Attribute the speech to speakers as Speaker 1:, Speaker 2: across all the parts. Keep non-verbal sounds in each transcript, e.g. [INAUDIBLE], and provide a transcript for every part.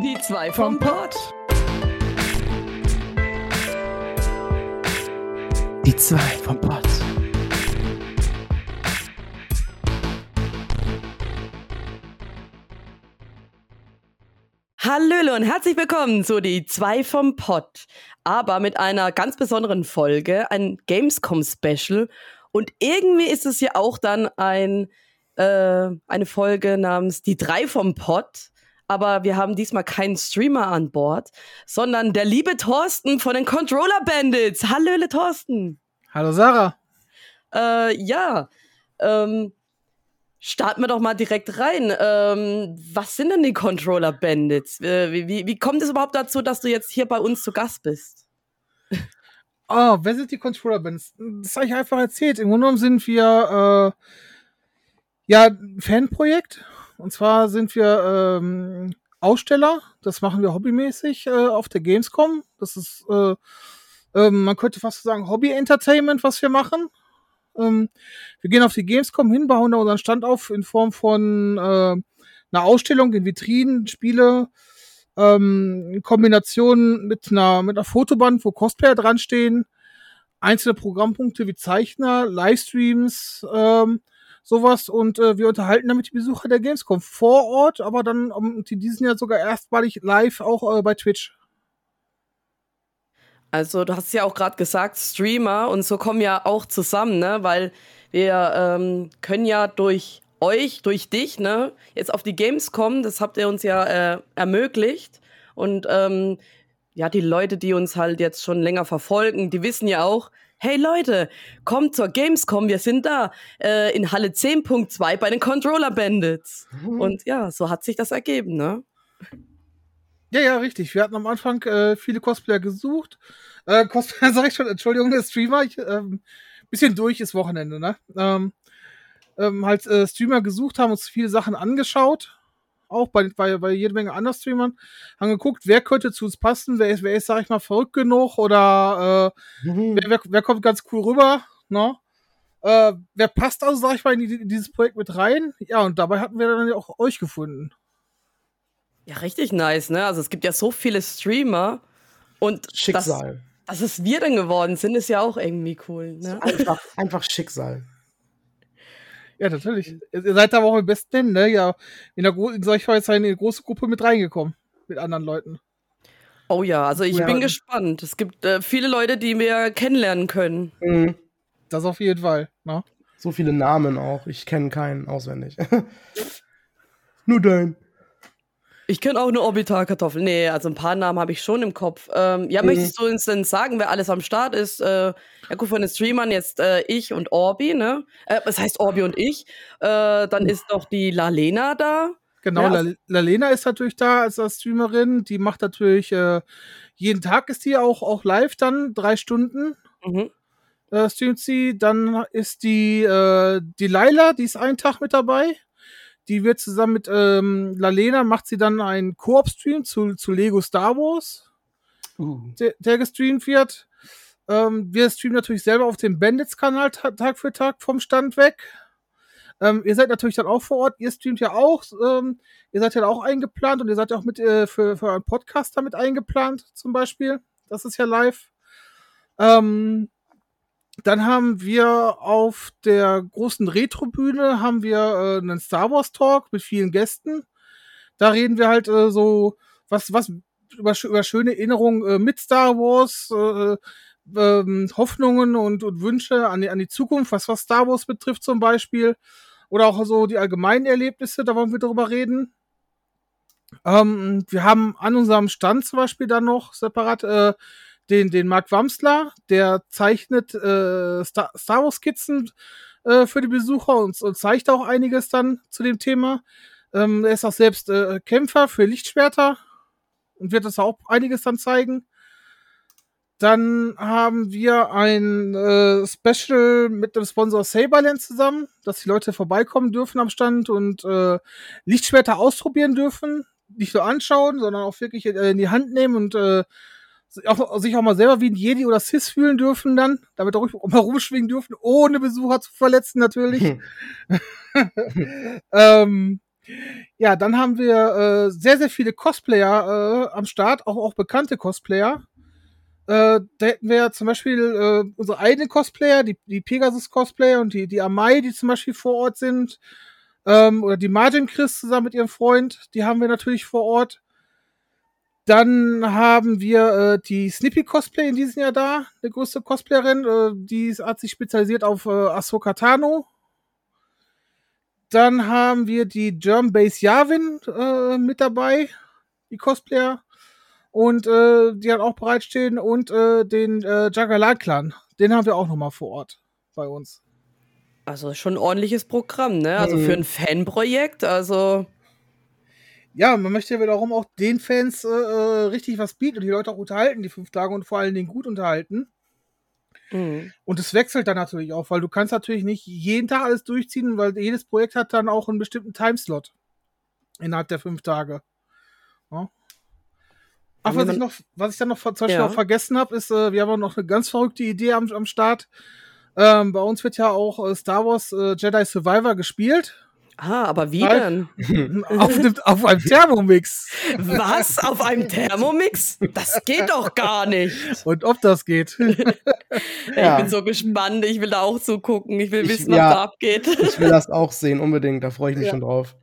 Speaker 1: Die zwei vom Pott.
Speaker 2: Die zwei vom Pott.
Speaker 1: Hallöle und herzlich willkommen zu die zwei vom Pott. Aber mit einer ganz besonderen Folge, ein Gamescom-Special. Und irgendwie ist es ja auch dann ein, äh, eine Folge namens Die drei vom Pott. Aber wir haben diesmal keinen Streamer an Bord, sondern der liebe Thorsten von den Controller Bandits. Hallöle, Thorsten.
Speaker 2: Hallo Sarah.
Speaker 1: Äh, ja, ähm, starten wir doch mal direkt rein. Ähm, was sind denn die Controller Bandits? Äh, wie, wie, wie kommt es überhaupt dazu, dass du jetzt hier bei uns zu Gast bist? [LAUGHS]
Speaker 2: Oh, wer sind die Controller Bandits? Das habe ich einfach erzählt. Im Grunde genommen sind wir äh, ja ein Fanprojekt. Und zwar sind wir ähm, Aussteller. Das machen wir hobbymäßig äh, auf der Gamescom. Das ist, äh, äh, man könnte fast sagen, Hobby-Entertainment, was wir machen. Ähm, wir gehen auf die Gamescom hin, bauen da unseren Stand auf in Form von äh, einer Ausstellung in Vitrinen, Spiele, ähm, in Kombination mit einer, mit einer Fotoband, wo Cosplayer dran stehen, einzelne Programmpunkte wie Zeichner, Livestreams, ähm, sowas und äh, wir unterhalten damit die Besucher der Gamescom vor Ort, aber dann um, in diesem Jahr sogar erstmalig live auch äh, bei Twitch.
Speaker 1: Also du hast ja auch gerade gesagt, Streamer und so kommen ja auch zusammen, ne? Weil wir ähm, können ja durch euch, durch dich, ne, jetzt auf die Games kommen, das habt ihr uns ja äh, ermöglicht. Und ähm, ja, die Leute, die uns halt jetzt schon länger verfolgen, die wissen ja auch, hey Leute, kommt zur Gamescom, wir sind da äh, in Halle 10.2 bei den Controller Bandits. Mhm. Und ja, so hat sich das ergeben, ne?
Speaker 2: Ja, ja, richtig. Wir hatten am Anfang äh, viele Cosplayer gesucht. Äh, Cosplayer, [LAUGHS] sag ich schon, Entschuldigung, der Streamer, ich, ähm, bisschen durch ist Wochenende, ne? Ähm, ähm, halt äh, Streamer gesucht, haben uns viele Sachen angeschaut. Auch bei, bei, bei jede Menge anderen Streamern. Haben geguckt, wer könnte zu uns passen, wer ist, wer ist, sag ich mal, verrückt genug oder äh, mhm. wer, wer, wer kommt ganz cool rüber, ne? Äh, wer passt also, sag ich mal, in, die, in dieses Projekt mit rein? Ja, und dabei hatten wir dann auch euch gefunden.
Speaker 1: Ja, richtig nice, ne? Also es gibt ja so viele Streamer und
Speaker 3: Schicksal.
Speaker 1: Dass, dass es wir dann geworden sind, ist ja auch irgendwie cool. Ne?
Speaker 3: Einfach, einfach Schicksal.
Speaker 2: Ja, natürlich. Ihr seid aber auch im besten, ne? Ja, in der in solch Weise eine große Gruppe mit reingekommen. Mit anderen Leuten.
Speaker 1: Oh ja, also ich ja. bin gespannt. Es gibt äh, viele Leute, die wir kennenlernen können.
Speaker 2: Mhm. Das auf jeden Fall, ne?
Speaker 3: So viele Namen auch. Ich kenne keinen auswendig. [LAUGHS] Nur dein.
Speaker 1: Ich kenne auch eine Orbitalkartoffel. Nee, also ein paar Namen habe ich schon im Kopf. Ähm, ja, mhm. möchtest du uns denn sagen, wer alles am Start ist? Äh, ja gut, von den Streamern jetzt äh, ich und Orbi, ne? Äh, was heißt Orbi und ich? Äh, dann ist noch die Lalena da.
Speaker 2: Genau, ja, Lalena ist natürlich da als, als Streamerin. Die macht natürlich äh, jeden Tag ist die auch, auch live dann, drei Stunden. Mhm. Äh, streamt sie. Dann ist die, äh, die Laila, die ist einen Tag mit dabei die wird zusammen mit ähm, Lalena, macht sie dann einen Koop-Stream zu, zu Lego Star Wars, uh. der, der gestreamt wird. Ähm, wir streamen natürlich selber auf dem Bandits-Kanal Tag für Tag vom Stand weg. Ähm, ihr seid natürlich dann auch vor Ort, ihr streamt ja auch, ähm, ihr seid ja auch eingeplant und ihr seid ja auch mit äh, für, für einen Podcast damit eingeplant, zum Beispiel. Das ist ja live. Ähm, dann haben wir auf der großen Retrobühne haben wir äh, einen Star Wars Talk mit vielen Gästen. Da reden wir halt äh, so was was über, über schöne Erinnerungen äh, mit Star Wars, äh, äh, Hoffnungen und, und Wünsche an die, an die Zukunft, was was Star Wars betrifft zum Beispiel oder auch so die allgemeinen Erlebnisse. Da wollen wir drüber reden. Ähm, wir haben an unserem Stand zum Beispiel dann noch separat äh, den, den Mark Wamsler, der zeichnet äh, Star, Star Wars Skizzen äh, für die Besucher und, und zeigt auch einiges dann zu dem Thema. Ähm, er ist auch selbst äh, Kämpfer für Lichtschwerter und wird das auch einiges dann zeigen. Dann haben wir ein äh, Special mit dem Sponsor Saberland zusammen, dass die Leute vorbeikommen dürfen am Stand und äh, Lichtschwerter ausprobieren dürfen. Nicht nur anschauen, sondern auch wirklich äh, in die Hand nehmen und äh, auch, sich auch mal selber wie ein Jedi oder Sis fühlen dürfen dann, damit auch mal [LAUGHS] rumschwingen dürfen, ohne Besucher zu verletzen natürlich. [LAUGHS] ähm, Ja, dann haben wir äh, sehr, sehr viele Cosplayer äh, am Start, auch, auch bekannte Cosplayer. Äh, da hätten wir zum Beispiel äh, unsere eigenen Cosplayer, die, die Pegasus-Cosplayer und die, die Amai, die zum Beispiel vor Ort sind. Ähm, oder die Margin Chris zusammen mit ihrem Freund, die haben wir natürlich vor Ort. Dann haben wir äh, die Snippy Cosplay in diesem Jahr da, eine größte Cosplayerin, äh, die hat sich spezialisiert auf äh, Ahsoka Tano. Dann haben wir die German Base Yavin äh, mit dabei, die Cosplayer. Und äh, die hat auch bereitstehen. Und äh, den äh, Jagalat Clan, den haben wir auch nochmal vor Ort bei uns.
Speaker 1: Also schon ein ordentliches Programm, ne? Also mhm. für ein Fanprojekt, also
Speaker 2: ja, man möchte ja wiederum auch den Fans äh, äh, richtig was bieten und die Leute auch unterhalten, die fünf Tage und vor allen Dingen gut unterhalten. Mhm. Und es wechselt dann natürlich auch, weil du kannst natürlich nicht jeden Tag alles durchziehen, weil jedes Projekt hat dann auch einen bestimmten Timeslot innerhalb der fünf Tage. Ja. Ach, was ich noch, was ich dann noch zum Beispiel ja. noch vergessen habe, ist, äh, wir haben auch noch eine ganz verrückte Idee am, am Start. Ähm, bei uns wird ja auch äh, Star Wars äh, Jedi Survivor gespielt.
Speaker 1: Ah, aber wie denn? [LAUGHS]
Speaker 2: auf, dem, auf einem Thermomix.
Speaker 1: Was? Auf einem [LAUGHS] Thermomix? Das geht doch gar nicht.
Speaker 2: Und ob das geht. [LAUGHS]
Speaker 1: ja. Ich bin so gespannt. Ich will da auch zugucken. Ich will ich, wissen, was ja, da abgeht.
Speaker 3: Ich will das auch sehen, unbedingt. Da freue ich mich ja. schon drauf.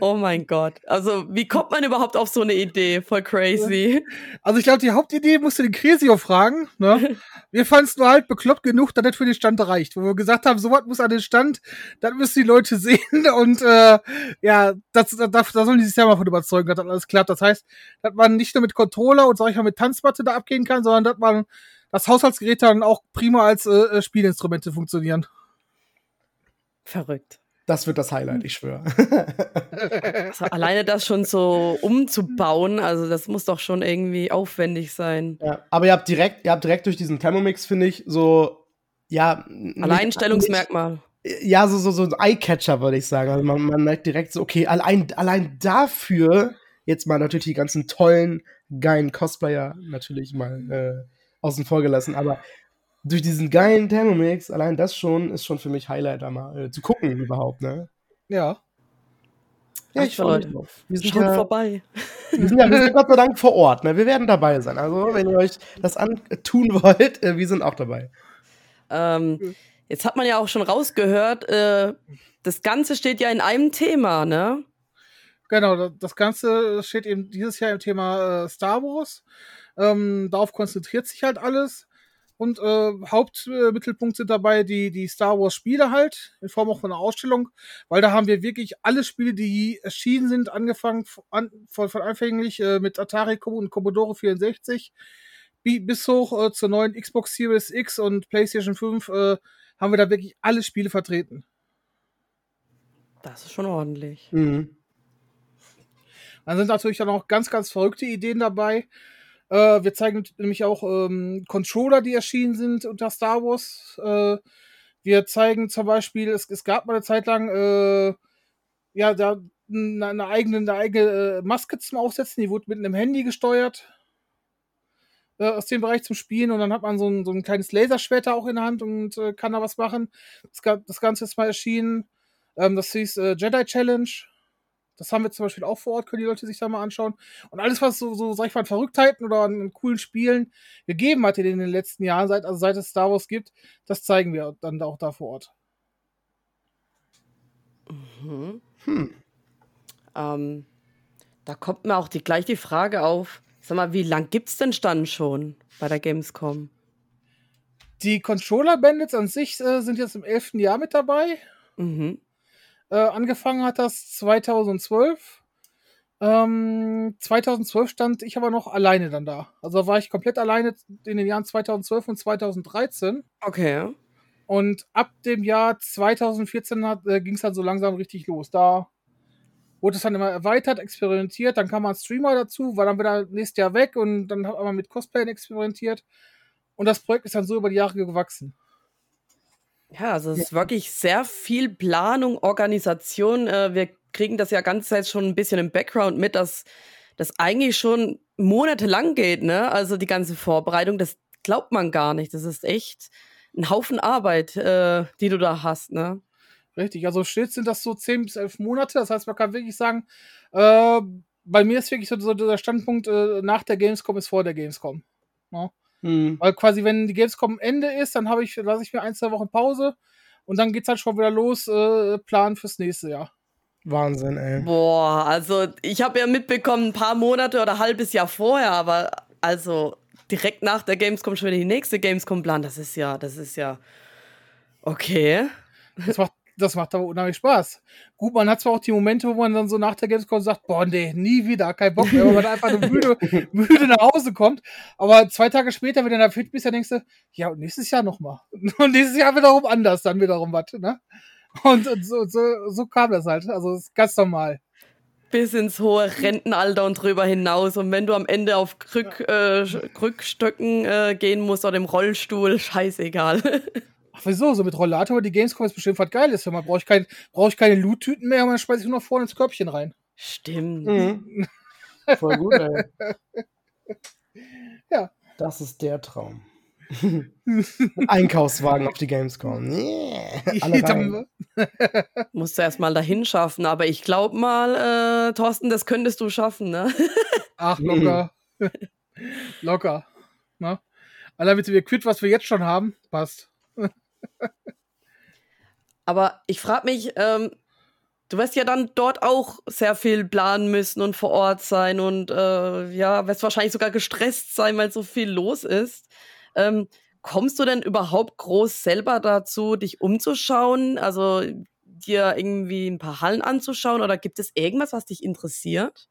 Speaker 1: Oh mein Gott. Also, wie kommt man überhaupt auf so eine Idee? Voll crazy.
Speaker 2: Also, ich glaube, die Hauptidee musst du den Cresio fragen. Ne? [LAUGHS] Wir fanden es nur halt bekloppt genug, dass das für den Stand reicht. Wo wir gesagt haben, sowas muss an den Stand, dann müssen die Leute [LAUGHS] sehen. Und äh, ja, das, da, da sollen die sich selber von überzeugen, dass das alles klappt. Das heißt, dass man nicht nur mit Controller und sag ich mal mit Tanzmatte da abgehen kann, sondern dass man das Haushaltsgerät dann auch prima als äh, Spielinstrumente funktionieren.
Speaker 1: Verrückt.
Speaker 3: Das wird das Highlight, ich schwöre.
Speaker 1: Also alleine das schon so umzubauen, also das muss doch schon irgendwie aufwendig sein.
Speaker 3: Ja, aber ihr habt direkt, ihr habt direkt durch diesen Thermomix, finde ich, so, ja.
Speaker 1: Alleinstellungsmerkmal.
Speaker 3: ja, so, so, so ein Eyecatcher, würde ich sagen. Also man, man merkt direkt so, okay, allein, allein dafür jetzt mal natürlich die ganzen tollen, geilen Cosplayer natürlich mal äh, außen vor gelassen, aber durch diesen geilen Thermomix, allein das schon, ist schon für mich Highlight mal äh, zu gucken überhaupt, ne?
Speaker 2: Ja.
Speaker 1: Ja, ich freue mich drauf. Wir sind ja, vorbei. [LAUGHS]
Speaker 3: Wir sind ja wir sind Gott sei Dank vor Ort, ne? Wir werden dabei sein. Also, wenn ihr euch das antun [LAUGHS] wollt, äh, wir sind auch dabei.
Speaker 1: Ähm, jetzt hat man ja auch schon rausgehört, äh, das Ganze steht ja in einem Thema, ne?
Speaker 2: Genau, das Ganze steht eben dieses Jahr im Thema äh, Star Wars. Ähm, darauf konzentriert sich halt alles. Und äh, Hauptmittelpunkt sind dabei die, die Star Wars Spiele halt, in Form auch von einer Ausstellung, weil da haben wir wirklich alle Spiele, die erschienen sind, angefangen an, von, von anfänglich äh, mit Atari und Commodore 64 bis hoch äh, zur neuen Xbox Series X und PlayStation 5 äh, haben wir da wirklich alle Spiele vertreten.
Speaker 1: Das ist schon ordentlich.
Speaker 2: Mhm. Dann sind natürlich dann auch ganz, ganz verrückte Ideen dabei. Äh, wir zeigen nämlich auch ähm, Controller, die erschienen sind unter Star Wars. Äh, wir zeigen zum Beispiel, es, es, gab mal eine Zeit lang, äh, ja, da eine, eigene, eine eigene äh, Maske zum Aufsetzen, die wurde mit einem Handy gesteuert äh, aus dem Bereich zum Spielen und dann hat man so ein, so ein kleines Laserschwert auch in der Hand und äh, kann da was machen. Das, das Ganze ist mal erschienen. Ähm, das hieß Jedi Challenge. Das haben wir zum Beispiel auch vor Ort, können die Leute sich da mal anschauen. Und alles, was so, so sag ich mal, an Verrücktheiten oder an, coolen Spielen gegeben hat in den letzten Jahren, seit, also seit es Star Wars gibt, das zeigen wir dann auch da vor Ort.
Speaker 1: Mhm. Hm. Ähm, da kommt mir auch die, gleich die Frage auf, sag mal, wie lang gibt's denn dann schon bei der Gamescom?
Speaker 2: Die Controller Bandits an sich äh, sind jetzt im elften Jahr mit dabei. Mhm. Äh, angefangen hat das 2012. Ähm, 2012 stand ich aber noch alleine dann da. Also war ich komplett alleine in den Jahren 2012 und 2013.
Speaker 1: Okay.
Speaker 2: Und ab dem Jahr 2014 äh, ging es dann so langsam richtig los. Da wurde es dann immer erweitert, experimentiert. Dann kam ein Streamer dazu, war dann wieder nächstes Jahr weg und dann hat man mit Cosplayen experimentiert. Und das Projekt ist dann so über die Jahre gewachsen.
Speaker 1: Ja, also es ist wirklich sehr viel Planung, Organisation. Äh, wir kriegen das ja ganze Zeit schon ein bisschen im Background mit, dass das eigentlich schon monatelang geht, ne? Also die ganze Vorbereitung, das glaubt man gar nicht. Das ist echt ein Haufen Arbeit, äh, die du da hast, ne?
Speaker 2: Richtig, also stets sind das so 10 bis 11 Monate. Das heißt, man kann wirklich sagen, äh, bei mir ist wirklich so, so der Standpunkt, äh, nach der Gamescom ist vor der Gamescom. Ja? Hm. Weil quasi, wenn die Gamescom Ende ist, dann habe ich, lasse ich mir ein, zwei Wochen Pause und dann geht's halt schon wieder los, äh, Plan fürs nächste Jahr.
Speaker 3: Wahnsinn, ey.
Speaker 1: Boah, also ich habe ja mitbekommen, ein paar Monate oder ein halbes Jahr vorher, aber also direkt nach der Gamescom schon wieder die nächste Gamescom plan, das ist ja, das ist ja okay.
Speaker 2: Das macht, das macht aber unheimlich Spaß. Gut, man hat zwar auch die Momente, wo man dann so nach der Gamescom sagt, boah, nee, nie wieder, kein Bock mehr, weil man einfach nur müde, [LAUGHS] müde nach Hause kommt. Aber zwei Tage später, wenn du da fit bist, dann denkst du, ja, und nächstes Jahr nochmal. [LAUGHS] Und nächstes Jahr wiederum anders, dann wiederum was, ne? Und, und so, so, so kam das halt. Also, das ist ganz normal
Speaker 1: bis ins hohe Rentenalter und drüber hinaus. Und wenn du am Ende auf Krück, äh, Krückstöcken äh, gehen musst oder im Rollstuhl, [LAUGHS] scheißegal.
Speaker 2: Ach, wieso? So mit Rollator, die Gamescom ist bestimmt was Geiles. Man braucht kein, brauch ich keine Loot-Tüten mehr, man schmeißt sich nur noch vorne ins Körbchen rein.
Speaker 1: Stimmt. Mhm. [LAUGHS]
Speaker 3: Voll gut, ey. ja. Das ist der Traum. [LAUGHS] Einkaufswagen auf die Gamescom. Yeah, [LAUGHS]
Speaker 1: Musst du erstmal dahin schaffen, aber ich glaube mal, äh, Thorsten, das könntest du schaffen, ne?
Speaker 2: Ach, locker. locker. Ne? Allein mit dem Equip, was wir jetzt schon haben, passt.
Speaker 1: Aber ich frage mich, ähm, du wirst ja dann dort auch sehr viel planen müssen und vor Ort sein und äh, ja, wirst wahrscheinlich sogar gestresst sein, weil so viel los ist. Ähm, kommst du denn überhaupt groß selber dazu, dich umzuschauen? Also dir irgendwie ein paar Hallen anzuschauen oder gibt es irgendwas, was dich interessiert?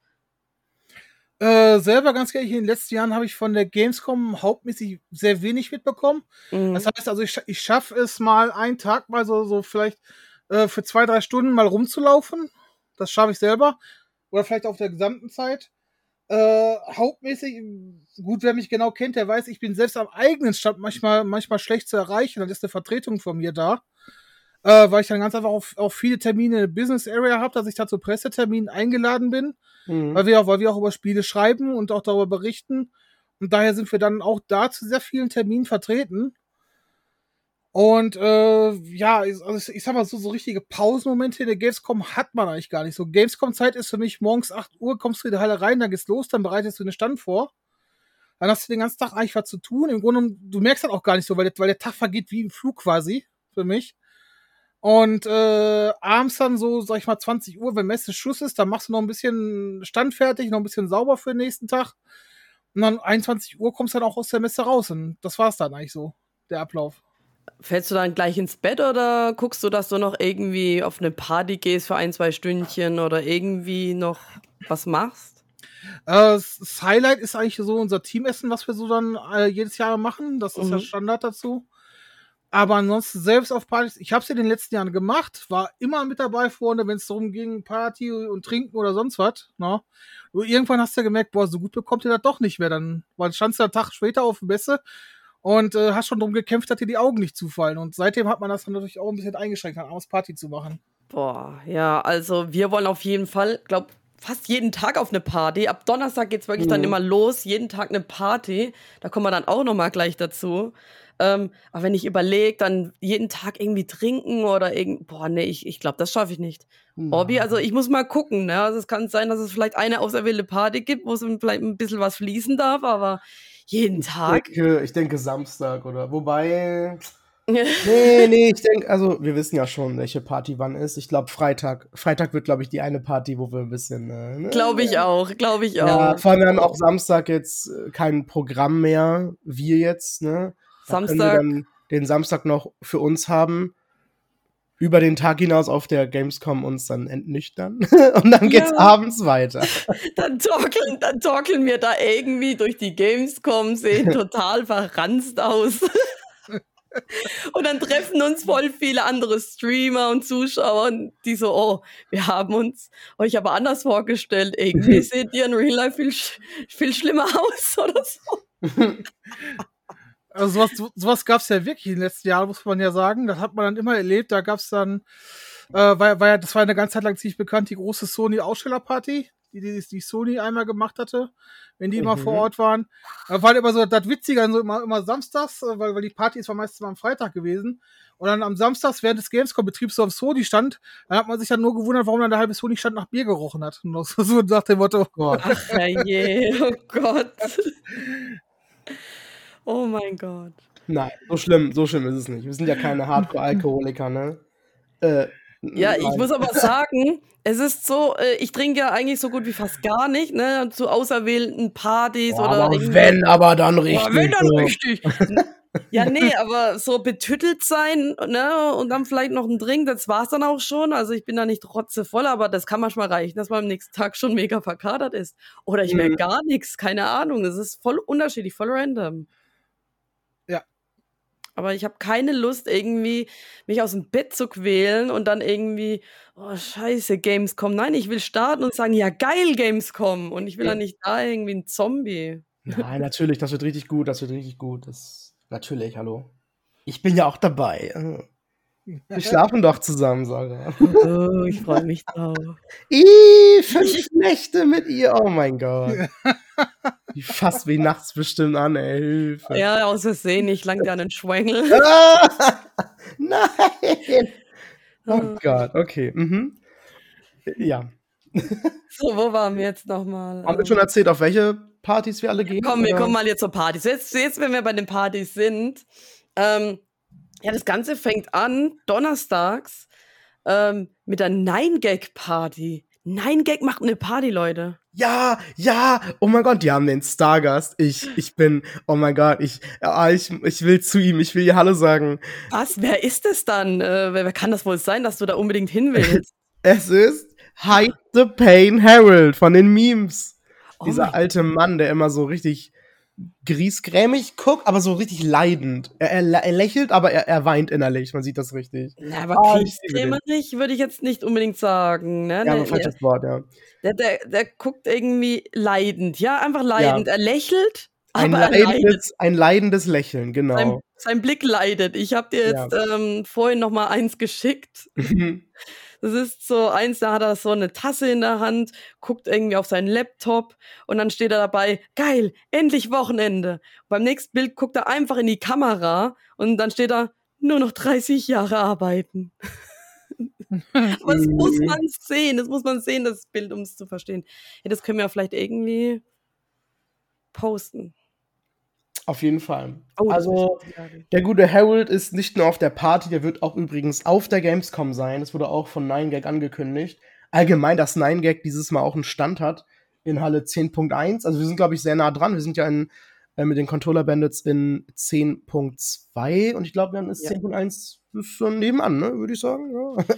Speaker 2: Äh, selber ganz ehrlich, in den letzten Jahren habe ich von der Gamescom hauptmäßig sehr wenig mitbekommen. Mhm. Das heißt also, ich, ich schaffe es mal einen Tag mal so, so vielleicht äh, für zwei, drei Stunden mal rumzulaufen. Das schaffe ich selber. Oder vielleicht auf der gesamten Zeit. Äh, hauptmäßig, gut, wer mich genau kennt, der weiß, ich bin selbst am eigenen Stand manchmal, manchmal schlecht zu erreichen. Dann ist eine Vertretung von mir da. Äh, weil ich dann ganz einfach auf, auf viele Termine in der Business Area habe, dass ich da zu Presseterminen eingeladen bin. Mhm. Weil, wir auch, weil wir auch über Spiele schreiben und auch darüber berichten. Und daher sind wir dann auch da zu sehr vielen Terminen vertreten. Und äh, ja, also ich, ich sag mal so, so richtige Pausenmomente in der Gamescom hat man eigentlich gar nicht. So Gamescom-Zeit ist für mich morgens 8 Uhr, kommst du in die Halle rein, dann geht's los, dann bereitest du den Stand vor. Dann hast du den ganzen Tag eigentlich was zu tun. Im Grunde, du merkst das auch gar nicht so, weil der, weil der Tag vergeht wie im Flug quasi, für mich. Und äh, abends dann so, sag ich mal, 20 Uhr, wenn Messe Schuss ist, dann machst du noch ein bisschen Stand fertig, noch ein bisschen sauber für den nächsten Tag. Und dann 21 Uhr kommst du dann auch aus der Messe raus. Und das war's dann eigentlich so, der Ablauf.
Speaker 1: Fällst du dann gleich ins Bett oder guckst du, dass du noch irgendwie auf eine Party gehst für ein, zwei Stündchen oder irgendwie noch was machst?
Speaker 2: Äh, das Highlight ist eigentlich so unser Teamessen, was wir so dann äh, jedes Jahr machen. Das ist mhm. ja Standard dazu. Aber ansonsten selbst auf Partys, ich habe es in den letzten Jahren gemacht, war immer mit dabei vorne, wenn es darum ging, Party und Trinken oder sonst was. Ne? irgendwann hast du ja gemerkt, boah, so gut bekommt ihr das doch nicht mehr. Dann, weil standst du einen Tag später auf dem Messe und äh, hast schon darum gekämpft, dass dir die Augen nicht zufallen. Und seitdem hat man das dann natürlich auch ein bisschen eingeschränkt, dann abends Party zu machen.
Speaker 1: Boah, ja, also wir wollen auf jeden Fall, glaub, fast jeden Tag auf eine Party. Ab Donnerstag geht's wirklich mhm. dann immer los, jeden Tag eine Party. Da kommen wir dann auch noch mal gleich dazu. Ähm, aber wenn ich überlege, dann jeden Tag irgendwie trinken oder irgend, boah, nee, ich, ich glaube, das schaffe ich nicht. Mhm. Hobby, also ich muss mal gucken, ne? Also es kann sein, dass es vielleicht eine auserwählte Party gibt, wo es vielleicht ein bisschen was fließen darf, aber jeden Tag?
Speaker 3: Ich denke, ich denke Samstag oder wobei. [LAUGHS] nee, nee, ich denke, also wir wissen ja schon, welche Party wann ist. Ich glaube Freitag. Freitag wird, glaube ich, die eine Party, wo wir ein bisschen. Äh,
Speaker 1: ne? Glaube ich auch, glaube ich auch.
Speaker 3: Ja, vor allem wir haben auch Samstag jetzt äh, kein Programm mehr, wir jetzt, ne? Da Samstag. Können wir dann den Samstag noch für uns haben über den Tag hinaus auf der Gamescom uns dann entnüchtern [LAUGHS] und dann geht's ja. abends weiter. [LAUGHS]
Speaker 1: Dann torkeln, dann torkeln wir da irgendwie durch die Gamescom, sehen total verranzt aus. Und dann treffen uns voll viele andere Streamer und Zuschauer, die so, oh, wir haben uns euch aber anders vorgestellt. Irgendwie seht ihr in Real Life viel, viel schlimmer [LAUGHS] aus oder so. [LAUGHS]
Speaker 2: Also sowas, sowas gab es ja wirklich in den letzten Jahren, muss man ja sagen. Das hat man dann immer erlebt. Da gab es dann, äh, war, war ja, das war eine ganze Zeit lang ziemlich bekannt, die große Sony-Ausstellerparty, die, die, die Sony einmal gemacht hatte, wenn die mhm. immer vor mhm. Ort waren. Da war halt immer so das Witzige, so immer, immer samstags, äh, weil, weil die Party ist war meistens mal am Freitag gewesen. Und dann am Samstags während des Gamescom-Betriebs so auf Sony stand, dann hat man sich dann nur gewundert, warum dann der halbe Sony-Stand nach Bier gerochen hat. Und [LAUGHS] so, so nach dem Motto, oh Gott.
Speaker 1: Ach, je, oh Gott. [LAUGHS] Oh mein Gott.
Speaker 3: Nein, so schlimm, so schlimm ist es nicht. Wir sind ja keine [LAUGHS] Hardcore-Alkoholiker, ne?
Speaker 1: Äh, ja, ich muss aber [LAUGHS] sagen, es ist so, äh, ich trinke ja eigentlich so gut wie fast gar nicht, ne? Zu auserwählten Partys ja, oder.
Speaker 3: Aber wenn, aber dann richtig. Ja, wenn, dann
Speaker 1: richtig. [LAUGHS] ja, nee, aber so betüttelt sein, ne? Und dann vielleicht noch ein Drink, das war's dann auch schon. Also ich bin da nicht rotzevoll, aber das kann manchmal reichen, dass man am nächsten Tag schon mega verkadert ist. Oder ich merke mhm. gar nichts, keine Ahnung. Es ist voll unterschiedlich, voll random. Aber ich habe keine Lust, irgendwie mich aus dem Bett zu quälen und dann irgendwie, oh scheiße, Gamescom. Nein, ich will starten und sagen, ja geil, Gamescom. Und ich will ja. dann nicht da irgendwie ein Zombie.
Speaker 3: Nein, [LAUGHS] natürlich, das wird richtig gut, das wird richtig gut. Das, natürlich, hallo. Ich bin ja auch dabei. Wir [LAUGHS] schlafen doch zusammen, Sarah.
Speaker 1: Oh, ich freue mich drauf. [LAUGHS]
Speaker 3: Ih, fünf Nächte mit ihr, oh mein Gott. Die fasst wie nachts bestimmt an, ey, Hilfe.
Speaker 1: Ja, aus Versehen, ich lang dir an den Schwengel. [LAUGHS]
Speaker 3: Nein! Oh Gott, okay. Mhm. Ja.
Speaker 1: So, wo waren wir jetzt nochmal?
Speaker 3: Haben wir schon erzählt, auf welche Partys wir alle gehen?
Speaker 1: Komm, wir kommen mal jetzt zur Partys. Jetzt, jetzt wenn wir bei den Partys sind, ähm, ja, das Ganze fängt an donnerstags ähm, mit der Nine-Gag-Party. Nine-Gag macht eine Party, Leute.
Speaker 3: Ja, ja, oh mein Gott, die haben den Stargast. Ich, ich bin, oh mein Gott, ich, ja, ich, ich will zu ihm, ich will ihr Hallo sagen.
Speaker 1: Was? Wer ist es dann? Äh, wer, wer kann das wohl sein, dass du da unbedingt hin willst? [LAUGHS]
Speaker 3: es ist Hide the Pain Harold von den Memes. Oh Dieser alte Mann, der immer so richtig griesgrämig guckt, aber so richtig leidend. Er, er, er lächelt, aber er, er, weint innerlich. Man sieht das richtig.
Speaker 1: Na, aber oh, griesgrämig würde ich jetzt nicht unbedingt sagen. Ne?
Speaker 3: Ja, aber falsches Wort, ja.
Speaker 1: Der, der, der guckt irgendwie leidend, ja, einfach leidend. Ja. Er lächelt,
Speaker 3: ein leidendes, ein leidendes Lächeln, genau.
Speaker 1: Sein, sein Blick leidet. Ich habe dir jetzt ja. ähm, vorhin noch mal eins geschickt. [LAUGHS] Das ist so eins, da hat er so eine Tasse in der Hand, guckt irgendwie auf seinen Laptop und dann steht er dabei, geil, endlich Wochenende. Und beim nächsten Bild guckt er einfach in die Kamera und dann steht da, nur noch 30 Jahre arbeiten. Aber [LAUGHS] das muss man sehen, das muss man sehen, das Bild, um es zu verstehen. Ja, das können wir vielleicht irgendwie posten.
Speaker 3: Auf jeden Fall. Oh, also, der gute Harold ist nicht nur auf der Party, der wird auch übrigens auf der Gamescom sein. Das wurde auch von 9gag angekündigt. Allgemein, dass 9gag dieses Mal auch einen Stand hat in Halle 10.1. Also, wir sind, glaube ich, sehr nah dran. Wir sind ja in, äh, mit den Controller Bandits in 10.2 und ich glaube, dann ist ja. 10.1 schon nebenan, ne? würde ich sagen. Ja. [LAUGHS]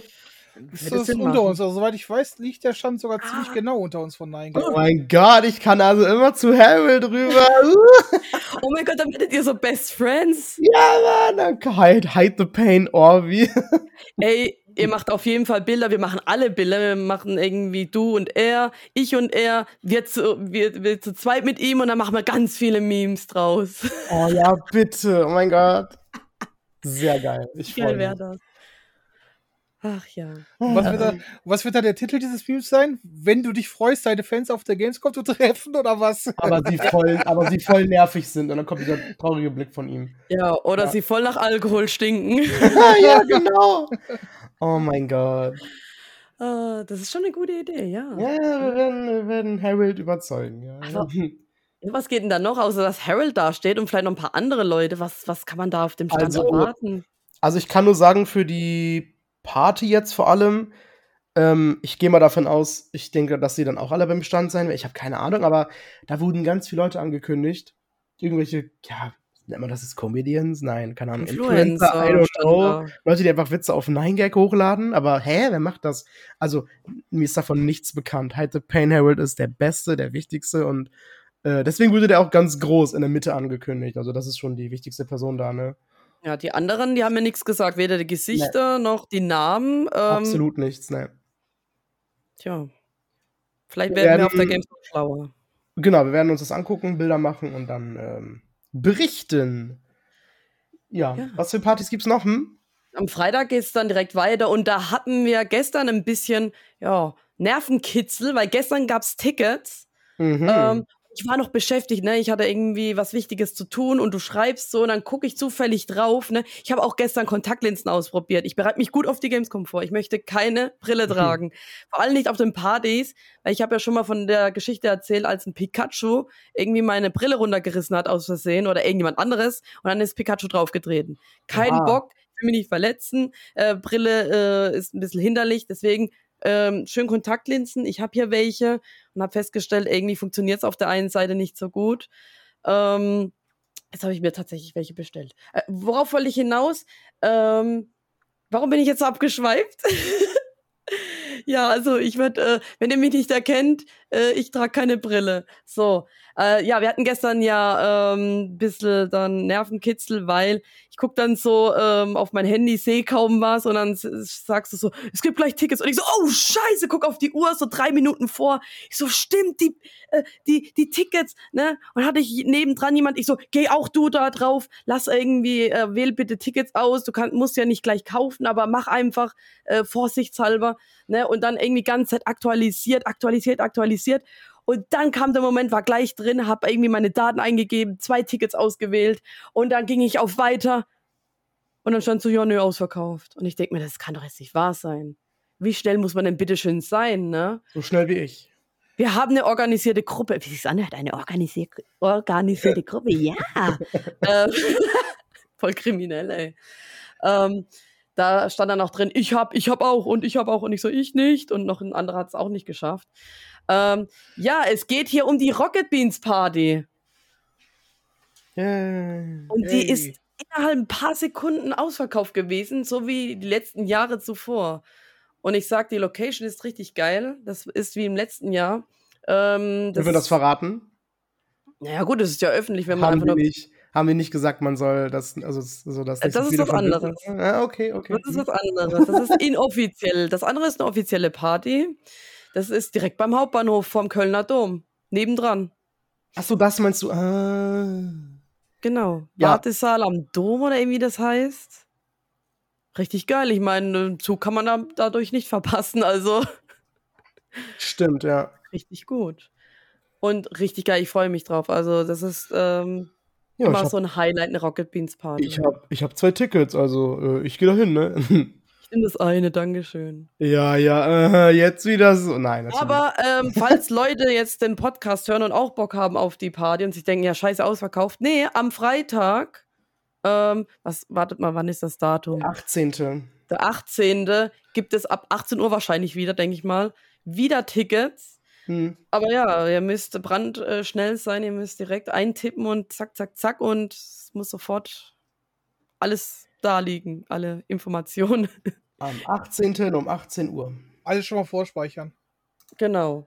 Speaker 2: Das ist unter machen. uns. Also, soweit ich weiß, liegt der Stand sogar ah. ziemlich genau unter uns von Nein.
Speaker 3: Oh mein Gott, ich kann also immer zu Harold rüber. [LAUGHS]
Speaker 1: oh mein Gott, dann werdet ihr so Best Friends.
Speaker 3: Ja, Mann, dann hide, hide the pain, Orvi. [LAUGHS]
Speaker 1: Ey, ihr macht auf jeden Fall Bilder. Wir machen alle Bilder. Wir machen irgendwie du und er, ich und er. Wir zu, wir, wir zu zweit mit ihm und dann machen wir ganz viele Memes draus.
Speaker 3: Oh ja, bitte. Oh mein Gott. Sehr geil. Ich
Speaker 1: freue mich. das. Ach ja.
Speaker 2: Was wird, da, was wird da der Titel dieses Films sein? Wenn du dich freust, deine Fans auf der Gamescom zu treffen oder was?
Speaker 3: Aber sie voll, aber sie voll nervig sind und dann kommt dieser traurige Blick von ihm.
Speaker 1: Ja, oder ja. sie voll nach Alkohol stinken. [LAUGHS]
Speaker 3: ja, genau. Oh mein Gott.
Speaker 1: Uh, das ist schon eine gute Idee, ja.
Speaker 3: Ja, wir werden, wir werden Harold überzeugen. Ja.
Speaker 1: Aber, was geht denn da noch, außer dass Harold da steht und vielleicht noch ein paar andere Leute? Was, was kann man da auf dem Stand also, erwarten?
Speaker 3: Also ich kann nur sagen, für die Party jetzt vor allem. Ähm, ich gehe mal davon aus, ich denke, dass sie dann auch alle beim Stand sein werden. Ich habe keine Ahnung, aber da wurden ganz viele Leute angekündigt. Irgendwelche, ja, nennt man das ist Comedians? Nein, keine Ahnung. Influencer, I don't know. Leute, die einfach Witze auf 9gag hochladen, aber hä, wer macht das? Also, mir ist davon nichts bekannt. Halt, The Pain Herald ist der Beste, der Wichtigste und äh, deswegen wurde der auch ganz groß in der Mitte angekündigt. Also, das ist schon die wichtigste Person da, ne?
Speaker 1: Ja, die anderen, die haben mir nichts gesagt, weder die Gesichter nee. noch die Namen. Ähm,
Speaker 3: Absolut nichts, ne.
Speaker 1: Tja. Vielleicht werden wir, werden, wir auf der Gamescom schlauer.
Speaker 3: Genau, wir werden uns das angucken, Bilder machen und dann ähm, berichten. Ja. ja. was für Partys gibt's noch? Hm?
Speaker 1: Am Freitag geht es dann direkt weiter und da hatten wir gestern ein bisschen, ja, Nervenkitzel, weil gestern gab's Tickets. Mhm. Ähm, ich war noch beschäftigt, ne? Ich hatte irgendwie was Wichtiges zu tun und du schreibst so und dann gucke ich zufällig drauf, ne? Ich habe auch gestern Kontaktlinsen ausprobiert. Ich bereite mich gut auf die Gamescom vor. Ich möchte keine Brille mhm. tragen. Vor allem nicht auf den Partys, weil ich habe ja schon mal von der Geschichte erzählt, als ein Pikachu irgendwie meine Brille runtergerissen hat aus Versehen oder irgendjemand anderes und dann ist Pikachu draufgetreten. Kein ah. Bock, will mich nicht verletzen. Äh, Brille äh, ist ein bisschen hinderlich, deswegen ähm, schön Kontaktlinsen. Ich habe hier welche und habe festgestellt, irgendwie funktioniert es auf der einen Seite nicht so gut. Ähm, jetzt habe ich mir tatsächlich welche bestellt. Äh, worauf wollte ich hinaus? Ähm, warum bin ich jetzt so abgeschweift? [LAUGHS] ja, also ich würde, äh, wenn ihr mich nicht erkennt, äh, ich trage keine Brille. So, äh, ja, wir hatten gestern ja ähm, bisschen dann Nervenkitzel, weil ich guck dann so ähm, auf mein Handy, sehe kaum was und dann sagst du so, es gibt gleich Tickets und ich so, oh Scheiße, guck auf die Uhr, so drei Minuten vor. Ich so, stimmt, die, äh, die, die Tickets, ne? Und hatte ich nebendran jemand, ich so, geh auch du da drauf, lass irgendwie, äh, wähl bitte Tickets aus, du kann, musst ja nicht gleich kaufen, aber mach einfach äh, vorsichtshalber, ne? Und dann irgendwie ganze Zeit aktualisiert, aktualisiert, aktualisiert. Und dann kam der Moment, war gleich drin, habe irgendwie meine Daten eingegeben, zwei Tickets ausgewählt und dann ging ich auf weiter und dann stand so, ja, nö, ausverkauft. Und ich denke mir, das kann doch jetzt nicht wahr sein. Wie schnell muss man denn bitte schön sein, ne?
Speaker 3: So schnell wie ich.
Speaker 1: Wir haben eine organisierte Gruppe. Wie sich anhört, eine organisier organisierte Gruppe, ja. [LAUGHS] ähm, [LAUGHS] voll kriminell, ey. Ähm, da stand dann auch drin, ich hab, ich hab auch und ich hab auch und ich so, ich nicht und noch ein anderer hat es auch nicht geschafft. Ähm, ja, es geht hier um die Rocket Beans Party.
Speaker 3: Yay.
Speaker 1: Und die ist innerhalb ein paar Sekunden ausverkauft gewesen, so wie die letzten Jahre zuvor. Und ich sag, die Location ist richtig geil. Das ist wie im letzten Jahr. Ähm,
Speaker 3: Dürfen wir das verraten?
Speaker 1: Naja, gut, das ist ja öffentlich, wenn man
Speaker 3: Haben einfach nur. Nicht haben wir nicht gesagt, man soll das, also so das.
Speaker 1: Das ist was anderes.
Speaker 3: Ah, okay, okay.
Speaker 1: Das ist was anderes. Das ist inoffiziell. Das andere ist eine offizielle Party. Das ist direkt beim Hauptbahnhof vom Kölner Dom. Nebendran.
Speaker 3: Ach so, das meinst du? Ah.
Speaker 1: Genau. Ja. Wartesaal am Dom oder irgendwie das heißt. Richtig geil. Ich meine, Zug kann man da, dadurch nicht verpassen. Also.
Speaker 3: Stimmt, ja.
Speaker 1: Richtig gut. Und richtig geil. Ich freue mich drauf. Also, das ist. Ähm, ja, hab, so ein Highlight, eine Rocket Beans Party.
Speaker 3: Ich habe ich hab zwei Tickets, also äh, ich gehe da hin, ne? [LAUGHS]
Speaker 1: Ich nehme das eine, Dankeschön.
Speaker 3: Ja, ja, äh, jetzt wieder so. Nein,
Speaker 1: Aber ähm, [LAUGHS] falls Leute jetzt den Podcast hören und auch Bock haben auf die Party und sich denken, ja, scheiße, ausverkauft. Nee, am Freitag, ähm, was, wartet mal, wann ist das Datum?
Speaker 3: Der 18.
Speaker 1: Der 18. gibt es ab 18 Uhr wahrscheinlich wieder, denke ich mal, wieder Tickets. Hm. Aber ja, ihr müsst brandschnell sein, ihr müsst direkt eintippen und zack, zack, zack und es muss sofort alles da liegen, alle Informationen. [LAUGHS]
Speaker 3: Am 18. um 18 Uhr.
Speaker 2: Alles schon mal vorspeichern.
Speaker 1: Genau.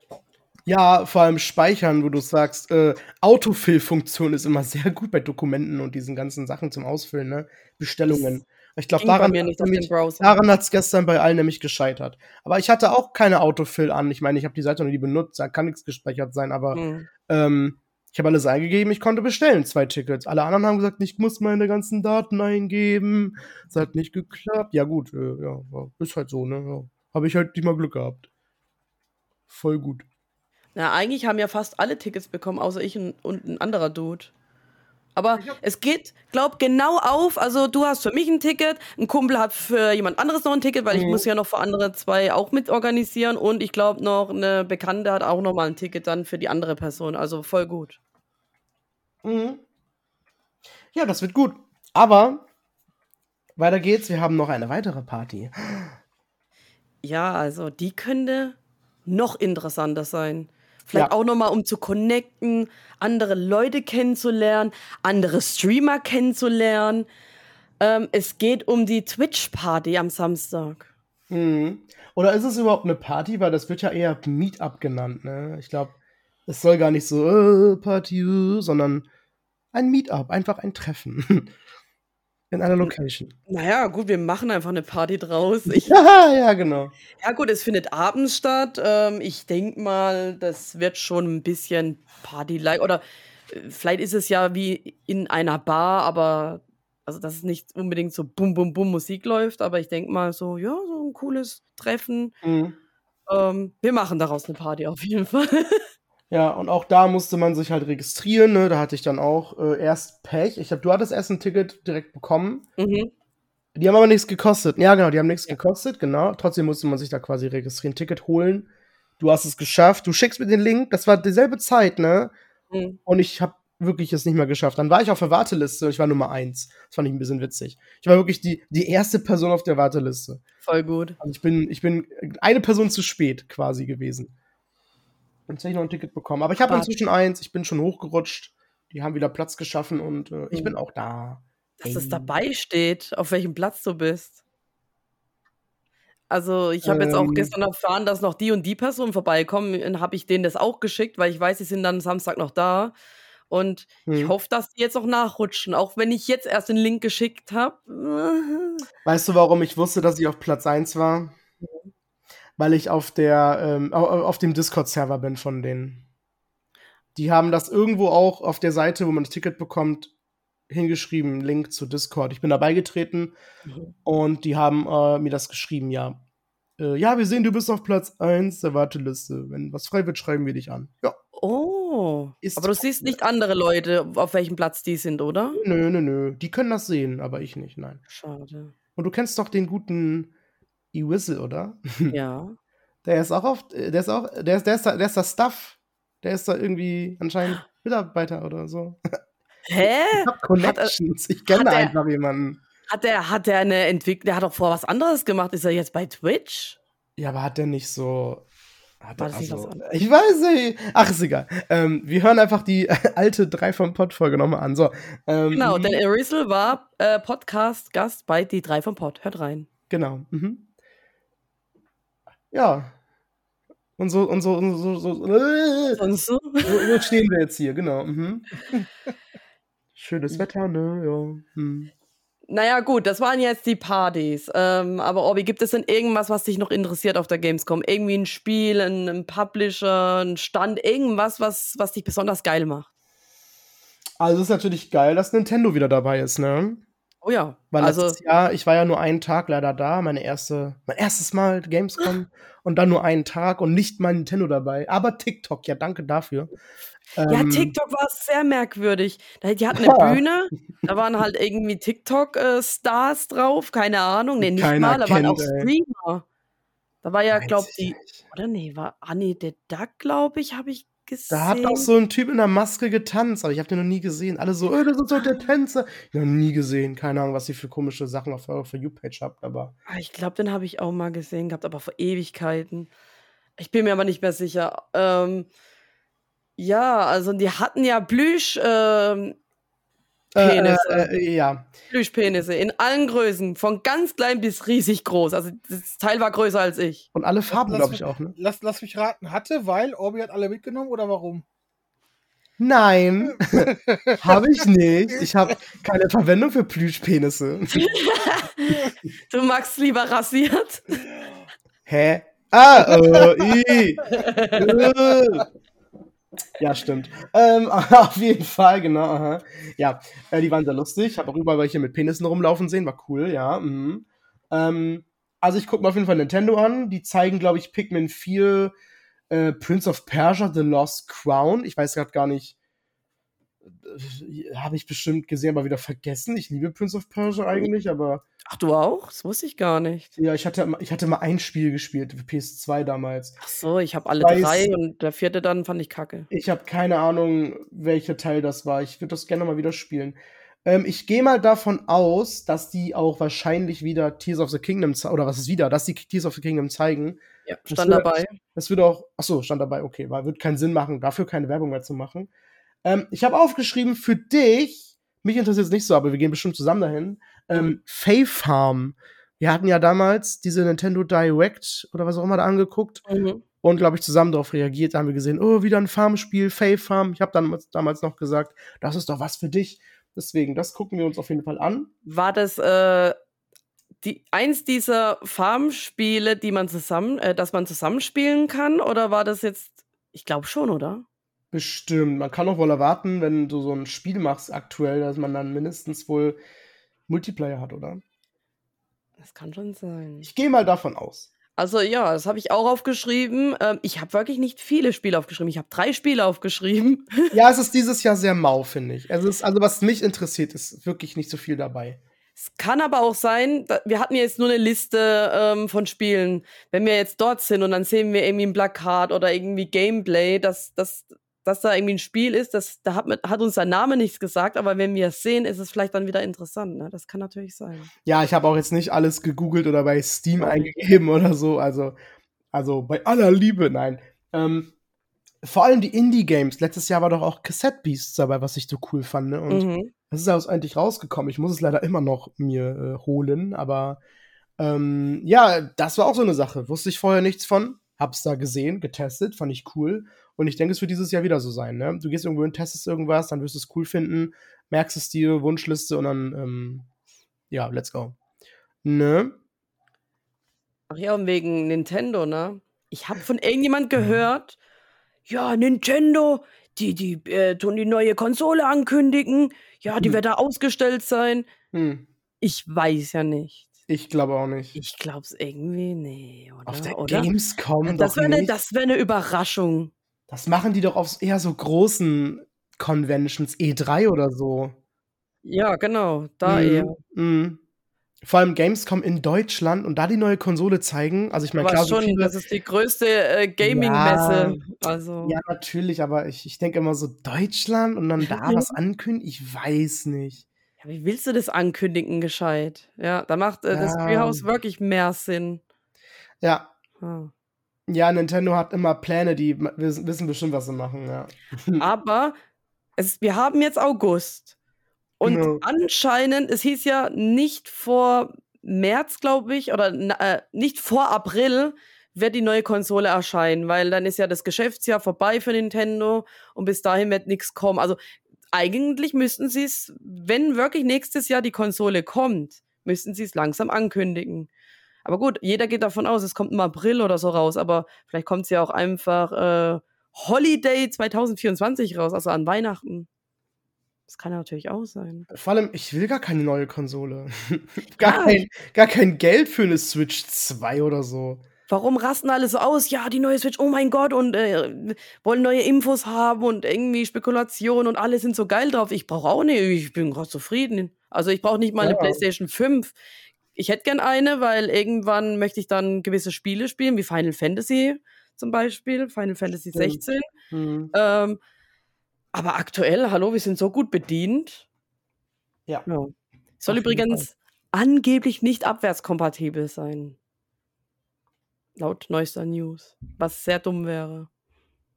Speaker 3: Ja, vor allem speichern, wo du sagst, äh, Autofill-Funktion ist immer sehr gut bei Dokumenten und diesen ganzen Sachen zum Ausfüllen, ne? Bestellungen. Ich glaube, daran, daran hat es gestern bei allen nämlich gescheitert. Aber ich hatte auch keine Autofill an. Ich meine, ich habe die Seite noch nie benutzt, da kann nichts gespeichert sein, aber mhm. ähm, ich habe alles eingegeben, ich konnte bestellen, zwei Tickets. Alle anderen haben gesagt, ich muss meine ganzen Daten eingeben. Es hat nicht geklappt. Ja, gut, äh, ja, ist halt so, ne? Ja. Habe ich halt nicht mal Glück gehabt. Voll gut.
Speaker 1: Na, eigentlich haben ja fast alle Tickets bekommen, außer ich und, und ein anderer Dude. Aber es geht, glaub, genau auf. Also du hast für mich ein Ticket, ein Kumpel hat für jemand anderes noch ein Ticket, weil mhm. ich muss ja noch für andere zwei auch mit organisieren und ich glaube noch eine Bekannte hat auch noch mal ein Ticket dann für die andere Person. Also voll gut.
Speaker 3: Mhm. Ja, das wird gut. Aber weiter geht's. Wir haben noch eine weitere Party.
Speaker 1: Ja, also die könnte noch interessanter sein. Vielleicht ja. auch nochmal, um zu connecten, andere Leute kennenzulernen, andere Streamer kennenzulernen. Ähm, es geht um die Twitch-Party am Samstag.
Speaker 3: Mhm. Oder ist es überhaupt eine Party? Weil das wird ja eher Meetup genannt. Ne? Ich glaube, es soll gar nicht so äh, Party, sondern ein Meetup, einfach ein Treffen. [LAUGHS] In einer Location.
Speaker 1: Naja, gut, wir machen einfach eine Party draus. Ich, [LAUGHS]
Speaker 3: ja, ja, genau.
Speaker 1: Ja, gut, es findet abends statt. Ähm, ich denke mal, das wird schon ein bisschen Party-like. Oder äh, vielleicht ist es ja wie in einer Bar, aber also dass es nicht unbedingt so bum bum bum Musik läuft, aber ich denke mal so, ja, so ein cooles Treffen. Mhm. ähm, wir machen daraus eine Party auf jeden Fall. [LAUGHS]
Speaker 3: Ja, und auch da musste man sich halt registrieren, ne? Da hatte ich dann auch äh, erst Pech. Ich hab, du hattest erst ein Ticket direkt bekommen.
Speaker 1: Mhm.
Speaker 3: Die haben aber nichts gekostet. Ja, genau, die haben nichts gekostet, genau. Trotzdem musste man sich da quasi registrieren, Ticket holen. Du hast es geschafft. Du schickst mir den Link. Das war dieselbe Zeit, ne?
Speaker 1: Mhm.
Speaker 3: Und ich habe wirklich es nicht mehr geschafft. Dann war ich auf der Warteliste und ich war Nummer eins. Das fand ich ein bisschen witzig. Ich war wirklich die, die erste Person auf der Warteliste.
Speaker 1: Voll gut.
Speaker 3: Also ich bin, ich bin eine Person zu spät quasi gewesen. Jetzt hätte ich noch ein Ticket bekommen. Aber ich habe inzwischen eins. Ich bin schon hochgerutscht. Die haben wieder Platz geschaffen und äh, ich
Speaker 1: Mhm.
Speaker 3: bin auch da.
Speaker 1: Dass es dabei steht, auf welchem Platz du bist. Also, ich habe jetzt auch
Speaker 3: Ähm.
Speaker 1: gestern erfahren, dass noch die und die Personen vorbeikommen. Dann habe ich denen das auch geschickt, weil ich weiß, sie sind dann Samstag noch da. Und ich
Speaker 3: Hm.
Speaker 1: hoffe, dass die jetzt auch nachrutschen, auch wenn ich jetzt erst den Link geschickt habe.
Speaker 3: Weißt du, warum ich wusste, dass ich auf Platz 1 war? Weil ich auf der ähm, au- au- auf dem Discord-Server bin von denen. Die haben das irgendwo auch auf der Seite, wo man das Ticket bekommt, hingeschrieben, Link zu Discord. Ich bin da beigetreten
Speaker 1: Mhm.
Speaker 3: und die haben äh, mir das geschrieben, ja. Äh, ja, wir sehen, du bist auf Platz 1 der Warteliste. Wenn was frei wird, schreiben wir dich an. Ja.
Speaker 1: Oh.
Speaker 3: Ist
Speaker 1: Aber du siehst nicht andere Leute, auf welchem Platz die sind, oder?
Speaker 3: Nö, nö, nö. Die können das sehen, aber ich nicht, nein.
Speaker 1: Schade.
Speaker 3: Und du kennst doch den guten E-Whistle, oder?
Speaker 1: Ja. [LAUGHS]
Speaker 3: Der ist auch auf, der ist auch, der ist, der ist da, der ist da Stuff. Der ist da irgendwie anscheinend Mitarbeiter oder so. [LAUGHS]
Speaker 1: Hä?
Speaker 3: Ich hab Connections. Ich kenne
Speaker 1: hat
Speaker 3: da einfach jemanden.
Speaker 1: Hat der, hat der eine Entwicklung, der hat doch vorher was anderes gemacht. Ist er jetzt bei Twitch?
Speaker 3: Ja, aber hat der nicht so. Hat
Speaker 1: War
Speaker 3: der,
Speaker 1: das nicht
Speaker 3: also,
Speaker 1: was anderes?
Speaker 3: ich weiß nicht. Ach, ist egal. Ähm, wir hören einfach die [LAUGHS] alte 3 vom Pod-Folge nochmal an. So, ähm,
Speaker 1: Genau, denn Erizzle war äh, Podcast-Gast bei Die drei vom Pod. Hört rein.
Speaker 3: Genau. Mhm. Ja. Und so, und so, und so, so, äh,
Speaker 1: so?
Speaker 3: so, so stehen wir jetzt hier, genau. Mhm. [LAUGHS] Schönes Wetter, ne? Ja. Hm.
Speaker 1: Naja, gut, das waren jetzt die Partys. Ähm, aber Orbi, gibt es denn irgendwas, was dich noch interessiert auf der Gamescom? Irgendwie ein Spiel, ein, ein Publisher, ein Stand, irgendwas, was, was dich besonders geil macht?
Speaker 3: Also es ist natürlich geil, dass Nintendo wieder dabei ist, ne?
Speaker 1: Oh ja.
Speaker 3: Weil
Speaker 1: also,
Speaker 3: letztes Jahr, ich war ja nur einen Tag leider da, meine erste, mein erstes Mal Gamescom [GASPS] und dann nur einen Tag und nicht mal Nintendo dabei. Aber TikTok, ja, danke dafür.
Speaker 1: ja,
Speaker 3: Ähm,
Speaker 1: TikTok war sehr merkwürdig. Da- Die hatten [LAUGHS]
Speaker 3: Ja.
Speaker 1: eine Bühne, da waren halt irgendwie TikTok-Stars drauf, keine Ahnung. Nee, nicht
Speaker 3: Keiner
Speaker 1: mal, da waren
Speaker 3: kennt,
Speaker 1: auch
Speaker 3: ey.
Speaker 1: Streamer. Da war ja,
Speaker 3: weiß
Speaker 1: glaub
Speaker 3: ich
Speaker 1: die, oder nee, war Annie the Duck, glaube ich, habe ich gesehen.
Speaker 3: Da hat doch so ein Typ in der Maske getanzt, aber ich habe den noch nie gesehen. Alle so, äh, das ist doch der Tänzer. Ich noch nie gesehen. Keine Ahnung, was ihr für komische Sachen auf eurer For You-Page habt, aber.
Speaker 1: Ah, Ich glaube, den habe ich auch mal gesehen gehabt, aber vor Ewigkeiten. Ich bin mir aber nicht mehr sicher. Ähm, ja, also die hatten ja Plüsch, ähm,
Speaker 3: Äh,
Speaker 1: Penisse.
Speaker 3: äh, äh, ja.
Speaker 1: Plüschpenisse in allen Größen, von ganz klein bis riesig groß. Also das Teil war größer als ich.
Speaker 3: Und alle Farben, glaube
Speaker 2: mich-
Speaker 3: ich, auch, ne?
Speaker 2: Lass, lass mich raten, hatte, weil Orbi hat alle mitgenommen oder warum?
Speaker 3: Nein, [LAUGHS] habe ich nicht. Ich habe keine Verwendung für Plüschpenisse. [LAUGHS]
Speaker 1: Du magst lieber rasiert.
Speaker 3: Hä? Ah, äh, i. [LAUGHS] Ja, stimmt. Ähm, [LAUGHS] auf jeden Fall, genau. Aha. Ja, äh, die waren sehr lustig. Habe auch überall welche mit Penissen rumlaufen sehen. War cool, ja. Mhm. Ähm, also ich gucke mir auf jeden Fall Nintendo an. Die zeigen, glaube ich, Pikmin 4, äh, Prince of Persia, The Lost Crown. Ich weiß gerade gar nicht. Habe ich bestimmt gesehen, aber wieder vergessen. Ich liebe Prince of Persia eigentlich, aber
Speaker 1: Ach, du auch? Das wusste ich gar nicht.
Speaker 3: ja, ich hatte, ich hatte mal ein Spiel gespielt, für PS2 damals.
Speaker 1: Ach so, ich habe alle
Speaker 3: Weiß-
Speaker 1: drei und der vierte dann fand ich kacke.
Speaker 3: Ich habe keine Ahnung, welcher Teil das war. Ich würde das gerne mal wieder spielen. Ähm, ich gehe mal davon aus, dass die auch wahrscheinlich wieder Tears of the Kingdom ze- oder was ist wieder, dass die Tears of the Kingdom zeigen.
Speaker 1: Ja,
Speaker 3: Das
Speaker 1: stand
Speaker 3: wird-
Speaker 1: dabei.
Speaker 3: Das würde auch, ach so, stand dabei, okay, weil wird keinen Sinn machen, dafür keine Werbung mehr zu machen. Ähm, ich habe aufgeschrieben für dich, mich interessiert es nicht so, aber wir gehen bestimmt zusammen dahin. Ähm, Fae Farm. Wir hatten ja damals diese Nintendo Direct oder was auch immer da angeguckt
Speaker 1: Mhm.
Speaker 3: und glaube ich zusammen darauf reagiert. Da haben wir gesehen, oh, wieder ein Farmspiel, Fae Farm. Ich habe dann damals noch gesagt, das ist doch was für dich. Deswegen, das gucken wir uns auf jeden Fall an.
Speaker 1: War das äh, die, eins dieser Farmspiele, die man zusammen, äh, dass man zusammenspielen kann? Oder war das jetzt, ich glaube schon, oder?
Speaker 3: Bestimmt. Man kann auch wohl erwarten, wenn du so ein Spiel machst aktuell, dass man dann mindestens wohl Multiplayer hat, oder?
Speaker 1: Das kann schon sein.
Speaker 3: Ich gehe mal davon aus.
Speaker 1: Also ja, das habe ich auch aufgeschrieben. Ähm, ich habe wirklich nicht viele Spiele aufgeschrieben. Ich habe drei Spiele aufgeschrieben. [LAUGHS]
Speaker 3: Ja, es ist dieses Jahr sehr mau, finde ich. Also, es, also was mich interessiert, ist wirklich nicht so viel dabei.
Speaker 1: Es kann aber auch sein, wir hatten jetzt nur eine Liste ähm, von Spielen. Wenn wir jetzt dort sind und dann sehen wir irgendwie ein Plakat oder irgendwie Gameplay, dass, dass, dass da irgendwie ein Spiel ist, das, da hat, hat uns der Name nichts gesagt, aber wenn wir es sehen, ist es vielleicht dann wieder interessant. Ne? Das kann natürlich sein.
Speaker 3: Ja, ich habe auch jetzt nicht alles gegoogelt oder bei Steam eingegeben oder so. Also, also bei aller Liebe, nein. Ähm, vor allem die Indie-Games. Letztes Jahr war doch auch Cassette Beasts dabei, was ich so cool fand. Ne? Und mhm. das ist ja eigentlich rausgekommen. Ich muss es leider immer noch mir äh, holen, aber ähm, ja, das war auch so eine Sache. Wusste ich vorher nichts von. Hab's da gesehen, getestet, fand ich cool. Und ich denke, es wird dieses Jahr wieder so sein. Ne? Du gehst irgendwo hin, testest irgendwas, dann wirst du es cool finden, merkst es dir, Wunschliste und dann, ähm, ja, let's go. Ne?
Speaker 1: Ach ja, und wegen Nintendo, ne? Ich habe von irgendjemand gehört, ja, Nintendo, die, die äh, tun die neue Konsole ankündigen. Ja, die hm. wird da ausgestellt sein. Hm. Ich weiß ja nicht.
Speaker 3: Ich glaube auch nicht.
Speaker 1: Ich glaube es irgendwie, nee,
Speaker 3: oder? Auf der oder? Gamescom
Speaker 1: das wäre eine wär ne Überraschung.
Speaker 3: Das machen die doch auf eher so großen Conventions, E3 oder so.
Speaker 1: Ja, genau, da mhm. eher.
Speaker 3: Mhm vor allem Gamescom in Deutschland und da die neue Konsole zeigen. Also ich meine,
Speaker 1: klar, schon, viele, das ist die größte äh, Gaming-Messe.
Speaker 3: Ja, also. ja, natürlich, aber ich, ich denke immer so Deutschland und dann da was [LAUGHS] ankündigen, ich weiß nicht.
Speaker 1: Ja, wie willst du das ankündigen, gescheit? Ja, da macht äh, ja. das Treehouse wirklich mehr Sinn.
Speaker 3: Ja. Hm. Ja, Nintendo hat immer Pläne, die wissen bestimmt, was sie machen, ja. [LAUGHS]
Speaker 1: Aber es, wir haben jetzt August. Und genau. anscheinend, es hieß ja nicht vor März, glaube ich, oder äh, nicht vor April wird die neue Konsole erscheinen, weil dann ist ja das Geschäftsjahr vorbei für Nintendo und bis dahin wird nichts kommen. Also eigentlich müssten sie es, wenn wirklich nächstes Jahr die Konsole kommt, müssten sie es langsam ankündigen. Aber gut, jeder geht davon aus, es kommt im April oder so raus, aber vielleicht kommt es ja auch einfach äh, Holiday 2024 raus, also an Weihnachten. Das kann natürlich auch sein.
Speaker 3: Vor allem, ich will gar keine neue Konsole. [LAUGHS] gar, ja. kein, gar kein Geld für eine Switch 2 oder so.
Speaker 1: Warum rasten alle so aus? Ja, die neue Switch, oh mein Gott, und äh, wollen neue Infos haben und irgendwie Spekulation und alle sind so geil drauf. Ich brauche auch nicht, ich bin gerade zufrieden. Also ich brauche nicht mal ja. eine PlayStation 5. Ich hätte gern eine, weil irgendwann möchte ich dann gewisse Spiele spielen, wie Final Fantasy zum Beispiel, Final Fantasy 16. Mhm. Ähm, aber aktuell, hallo, wir sind so gut bedient.
Speaker 3: Ja. ja.
Speaker 1: Soll Auf übrigens angeblich nicht abwärtskompatibel sein. Laut neuester News. Was sehr dumm wäre.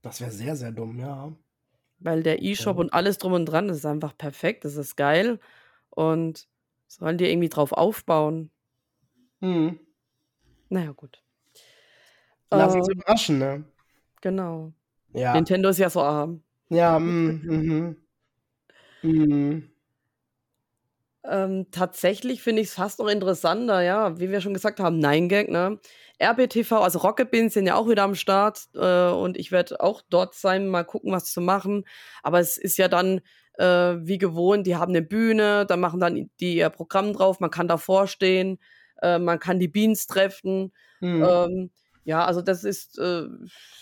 Speaker 3: Das wäre sehr, sehr dumm, ja.
Speaker 1: Weil der E-Shop ja. und alles drum und dran, das ist einfach perfekt, das ist geil. Und sollen die irgendwie drauf aufbauen?
Speaker 3: Hm.
Speaker 1: Naja, gut.
Speaker 3: Lass uns ähm, überraschen, ne?
Speaker 1: Genau.
Speaker 3: Ja.
Speaker 1: Nintendo ist ja so arm.
Speaker 3: Ja, mm, mhm. Mhm.
Speaker 1: Ähm, tatsächlich finde ich es fast noch interessanter, ja, wie wir schon gesagt haben, Nein Gag, ne? RBTV, also Rocket Beans sind ja auch wieder am Start äh, und ich werde auch dort sein, mal gucken, was zu machen. Aber es ist ja dann äh, wie gewohnt, die haben eine Bühne, da machen dann die ihr Programm drauf, man kann davor stehen, äh, man kann die Beans treffen. Mhm. Ähm, ja, also das ist, äh,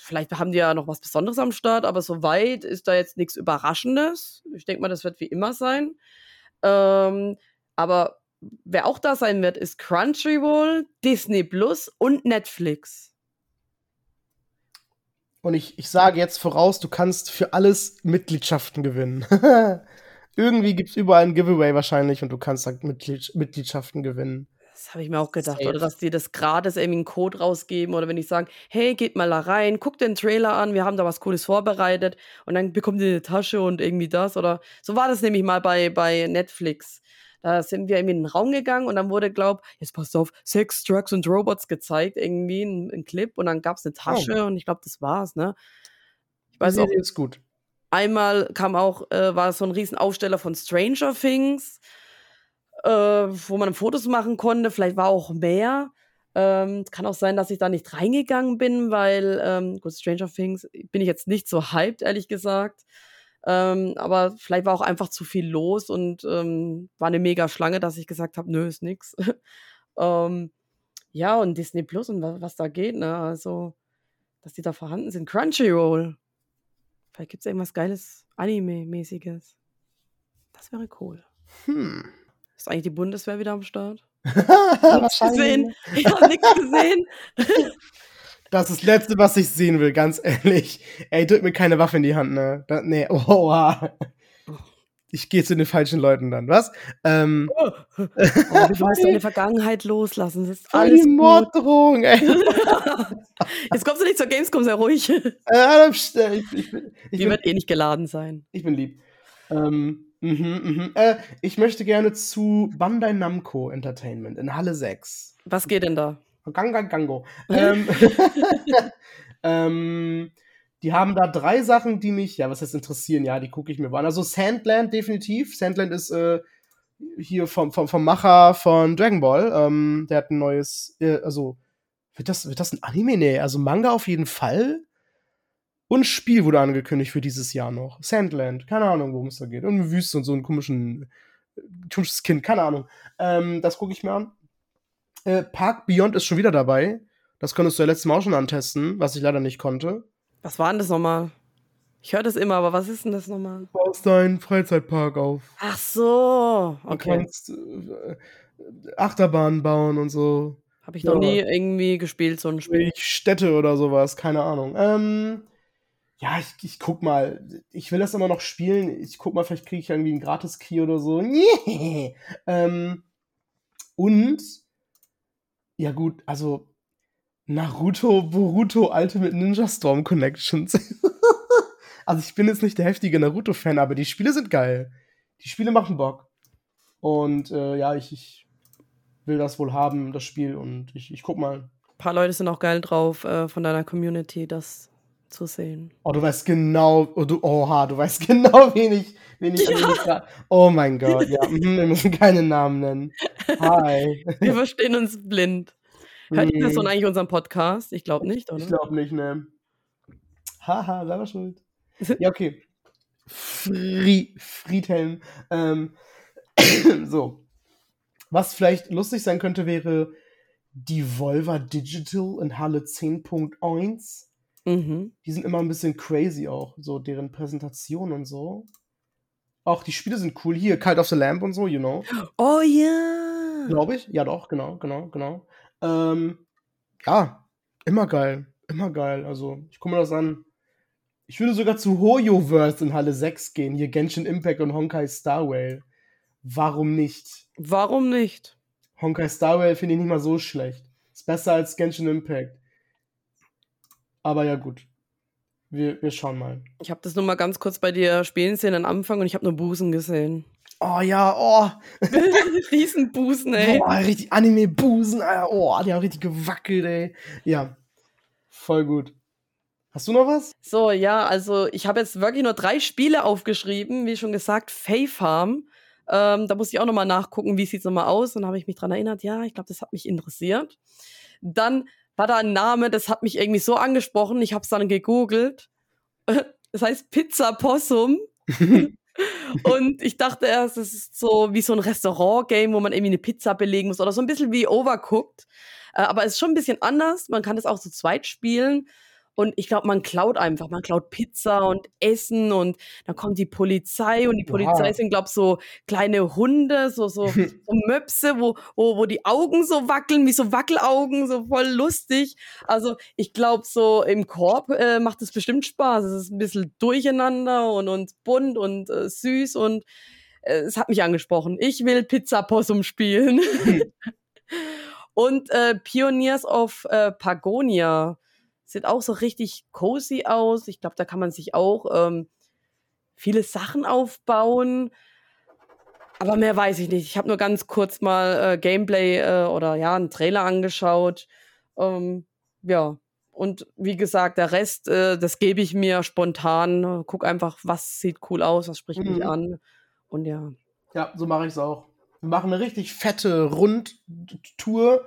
Speaker 1: vielleicht haben die ja noch was Besonderes am Start, aber soweit ist da jetzt nichts Überraschendes. Ich denke mal, das wird wie immer sein. Ähm, aber wer auch da sein wird, ist Crunchyroll, Disney Plus und Netflix.
Speaker 3: Und ich, ich sage jetzt voraus, du kannst für alles Mitgliedschaften gewinnen. [LAUGHS] Irgendwie gibt es überall ein Giveaway wahrscheinlich und du kannst Mitglied Mitgliedschaften gewinnen.
Speaker 1: Das habe ich mir auch gedacht. Safe. Oder dass die das gratis irgendwie einen Code rausgeben. Oder wenn ich sage, hey, geht mal da rein, guckt den Trailer an, wir haben da was Cooles vorbereitet. Und dann bekommt ihr eine Tasche und irgendwie das. Oder so war das nämlich mal bei, bei Netflix. Da sind wir irgendwie in den Raum gegangen und dann wurde, glaub, jetzt passt auf, Sex, Drugs und Robots gezeigt, irgendwie ein, ein Clip. Und dann gab es eine. Tasche oh. und ich glaube, das war's, ne?
Speaker 3: Ich weiß auch. ist gut.
Speaker 1: Einmal kam auch, äh, war so ein Riesenaufsteller von Stranger Things äh, wo man Fotos machen konnte. Vielleicht war auch mehr. Ähm, kann auch sein, dass ich da nicht reingegangen bin, weil, ähm, gut, Stranger Things bin ich jetzt nicht so hyped, ehrlich gesagt. Ähm, aber vielleicht war auch einfach zu viel los und ähm, war eine mega Schlange, dass ich gesagt habe, nö, ist nix. [LAUGHS] ähm, Ja, und Disney Plus und was, was da geht, ne? Also, dass die da vorhanden sind. Crunchyroll. Vielleicht gibt es irgendwas Geiles, Anime-mäßiges. Das wäre cool. Hm. Ist eigentlich die Bundeswehr wieder am Start?
Speaker 3: Was [LAUGHS]
Speaker 1: gesehen? Ich habe nichts gesehen. [LAUGHS]
Speaker 3: Das ist das Letzte, was ich sehen will, ganz ehrlich. Ey, drück mir keine Waffe in die Hand, ne? Da, nee, [LAUGHS] oha. Ich gehe zu den falschen Leuten dann, was? Ähm,
Speaker 1: oh, oh, du sollst deine Vergangenheit loslassen. Das ist
Speaker 3: alles die Morddrohung, ey.
Speaker 1: Jetzt kommst du nicht zur Gamescom, sei ruhig.
Speaker 3: Äh, ich, ich, ich,
Speaker 1: die wird eh nicht geladen sein.
Speaker 3: Ich bin lieb. Ähm, mh, mh. Äh, ich möchte gerne zu Bandai Namco Entertainment in Halle 6.
Speaker 1: Was geht denn da?
Speaker 3: Ganga Gango. [LAUGHS] ähm, [LAUGHS] ähm, die haben da drei Sachen, die mich, ja, was heißt interessieren? Ja, die gucke ich mir an. Also Sandland definitiv. Sandland ist äh, hier vom, vom, vom Macher von Dragon Ball. Ähm, der hat ein neues, äh, also wird das, wird das ein Anime? Nee, also Manga auf jeden Fall. Und Spiel wurde angekündigt für dieses Jahr noch. Sandland, keine Ahnung, worum es da geht. Und eine Wüste und so einen komischen, äh, komisches Kind, keine Ahnung. Ähm, das gucke ich mir an. Äh, Park Beyond ist schon wieder dabei. Das konntest du ja letztes Mal auch schon antesten, was ich leider nicht konnte.
Speaker 1: Was war denn das nochmal? Ich höre das immer, aber was ist denn das nochmal?
Speaker 3: Du baust deinen Freizeitpark auf.
Speaker 1: Ach so, okay.
Speaker 3: Du kannst äh, Achterbahnen bauen und so.
Speaker 1: Habe ich noch ja. nie irgendwie gespielt, so ein Spiel.
Speaker 3: Städte oder sowas, keine Ahnung. Ähm, ja, ich, ich guck mal. Ich will das immer noch spielen. Ich guck mal, vielleicht kriege ich irgendwie einen Gratis-Key oder so. ähm, und, ja gut, also Naruto, Boruto Ultimate Ninja Storm Connections. [LAUGHS] also ich bin jetzt nicht der heftige Naruto-Fan, aber die Spiele sind geil. Die Spiele machen Bock. Und äh, ja, ich, ich will das wohl haben, das Spiel. Und ich, ich guck mal.
Speaker 1: Ein paar Leute sind auch geil drauf, äh, von deiner Community das zu sehen.
Speaker 3: Oh, du weißt genau, oh, du, oha, du weißt [LAUGHS] genau, wen ich, wen ich, ja. Oh mein Gott, ja, mhm, wir müssen keine Namen nennen. Hi. [LAUGHS]
Speaker 1: Wir verstehen uns blind. Hört die Person eigentlich unseren Podcast? Ich glaube nicht, oder?
Speaker 3: Ich glaube nicht, ne. Haha, selber schuld. [LAUGHS] ja, okay. Fri Friedhelm. Ähm, [COUGHS] so. Was vielleicht lustig sein könnte, wäre die Volva Digital in Halle 10.1. Mhm. Die sind immer ein bisschen crazy auch, so deren Präsentation und so. Auch die Spiele sind cool. Hier, Cult of the Lamp und so, you know.
Speaker 1: Oh ja.
Speaker 3: Yeah. Glaube ich. Ja, doch, genau, genau, genau. Ähm, ja, immer geil. Immer geil. Also, ich gucke mir das an. Ich würde sogar zu Hoyoverse in Halle 6 gehen. Hier Genshin Impact und Honkai Star Whale. Warum nicht?
Speaker 1: Warum nicht?
Speaker 3: Honkai Star Whale finde ich nicht mal so schlecht. Ist besser als Genshin Impact. Aber ja, gut. Wir, wir schauen mal.
Speaker 1: Ich habe das nur mal ganz kurz bei dir spielen sehen am Anfang und ich habe nur Busen gesehen.
Speaker 3: Oh ja, oh. [LAUGHS]
Speaker 1: Riesenbusen, ey.
Speaker 3: Boah, richtig Anime-Busen, Oh, die haben richtig gewackelt, ey. Ja. Voll gut. Hast du noch was?
Speaker 1: So, ja, also ich habe jetzt wirklich nur drei Spiele aufgeschrieben, wie schon gesagt, Fae Farm. Ähm, da muss ich auch nochmal nachgucken, wie sieht es nochmal aus. Und habe ich mich dran erinnert, ja, ich glaube, das hat mich interessiert. Dann war da ein Name, das hat mich irgendwie so angesprochen. Ich habe es dann gegoogelt. [LAUGHS] Das heißt Pizza Possum. [LAUGHS] und ich dachte erst, es ist so wie so ein Restaurant-Game, wo man irgendwie eine Pizza belegen muss oder so ein bisschen wie Overcooked. Äh, aber es ist schon ein bisschen anders. Man kann das auch zu zweit spielen. Und ich glaube, man klaut einfach. Man klaut Pizza und Essen und dann kommt die Polizei und die Polizei wow. sind, glaube ich, so kleine Hunde, so, so, [LAUGHS] so Möpse, wo, wo, wo die Augen so wackeln, wie so Wackelaugen, so voll lustig. Also ich glaube, so im Korb äh, macht es bestimmt Spaß. Es ist ein bisschen durcheinander und, und bunt und äh, süß und äh, es hat mich angesprochen. Ich will Pizza Possum spielen. [LAUGHS] und äh, Pioneers of äh, Pagonia Sieht auch so richtig cozy aus. Ich glaube, da kann man sich auch ähm, viele Sachen aufbauen. Aber mehr weiß ich nicht. Ich habe nur ganz kurz mal äh, Gameplay äh, oder ja, einen Trailer angeschaut. Ähm, ja. Und wie gesagt, der Rest, äh, das gebe ich mir spontan. Guck einfach, was sieht cool aus, was spricht mhm. mich an. Und ja.
Speaker 3: Ja, so mache ich es auch. Wir machen eine richtig fette Rundtour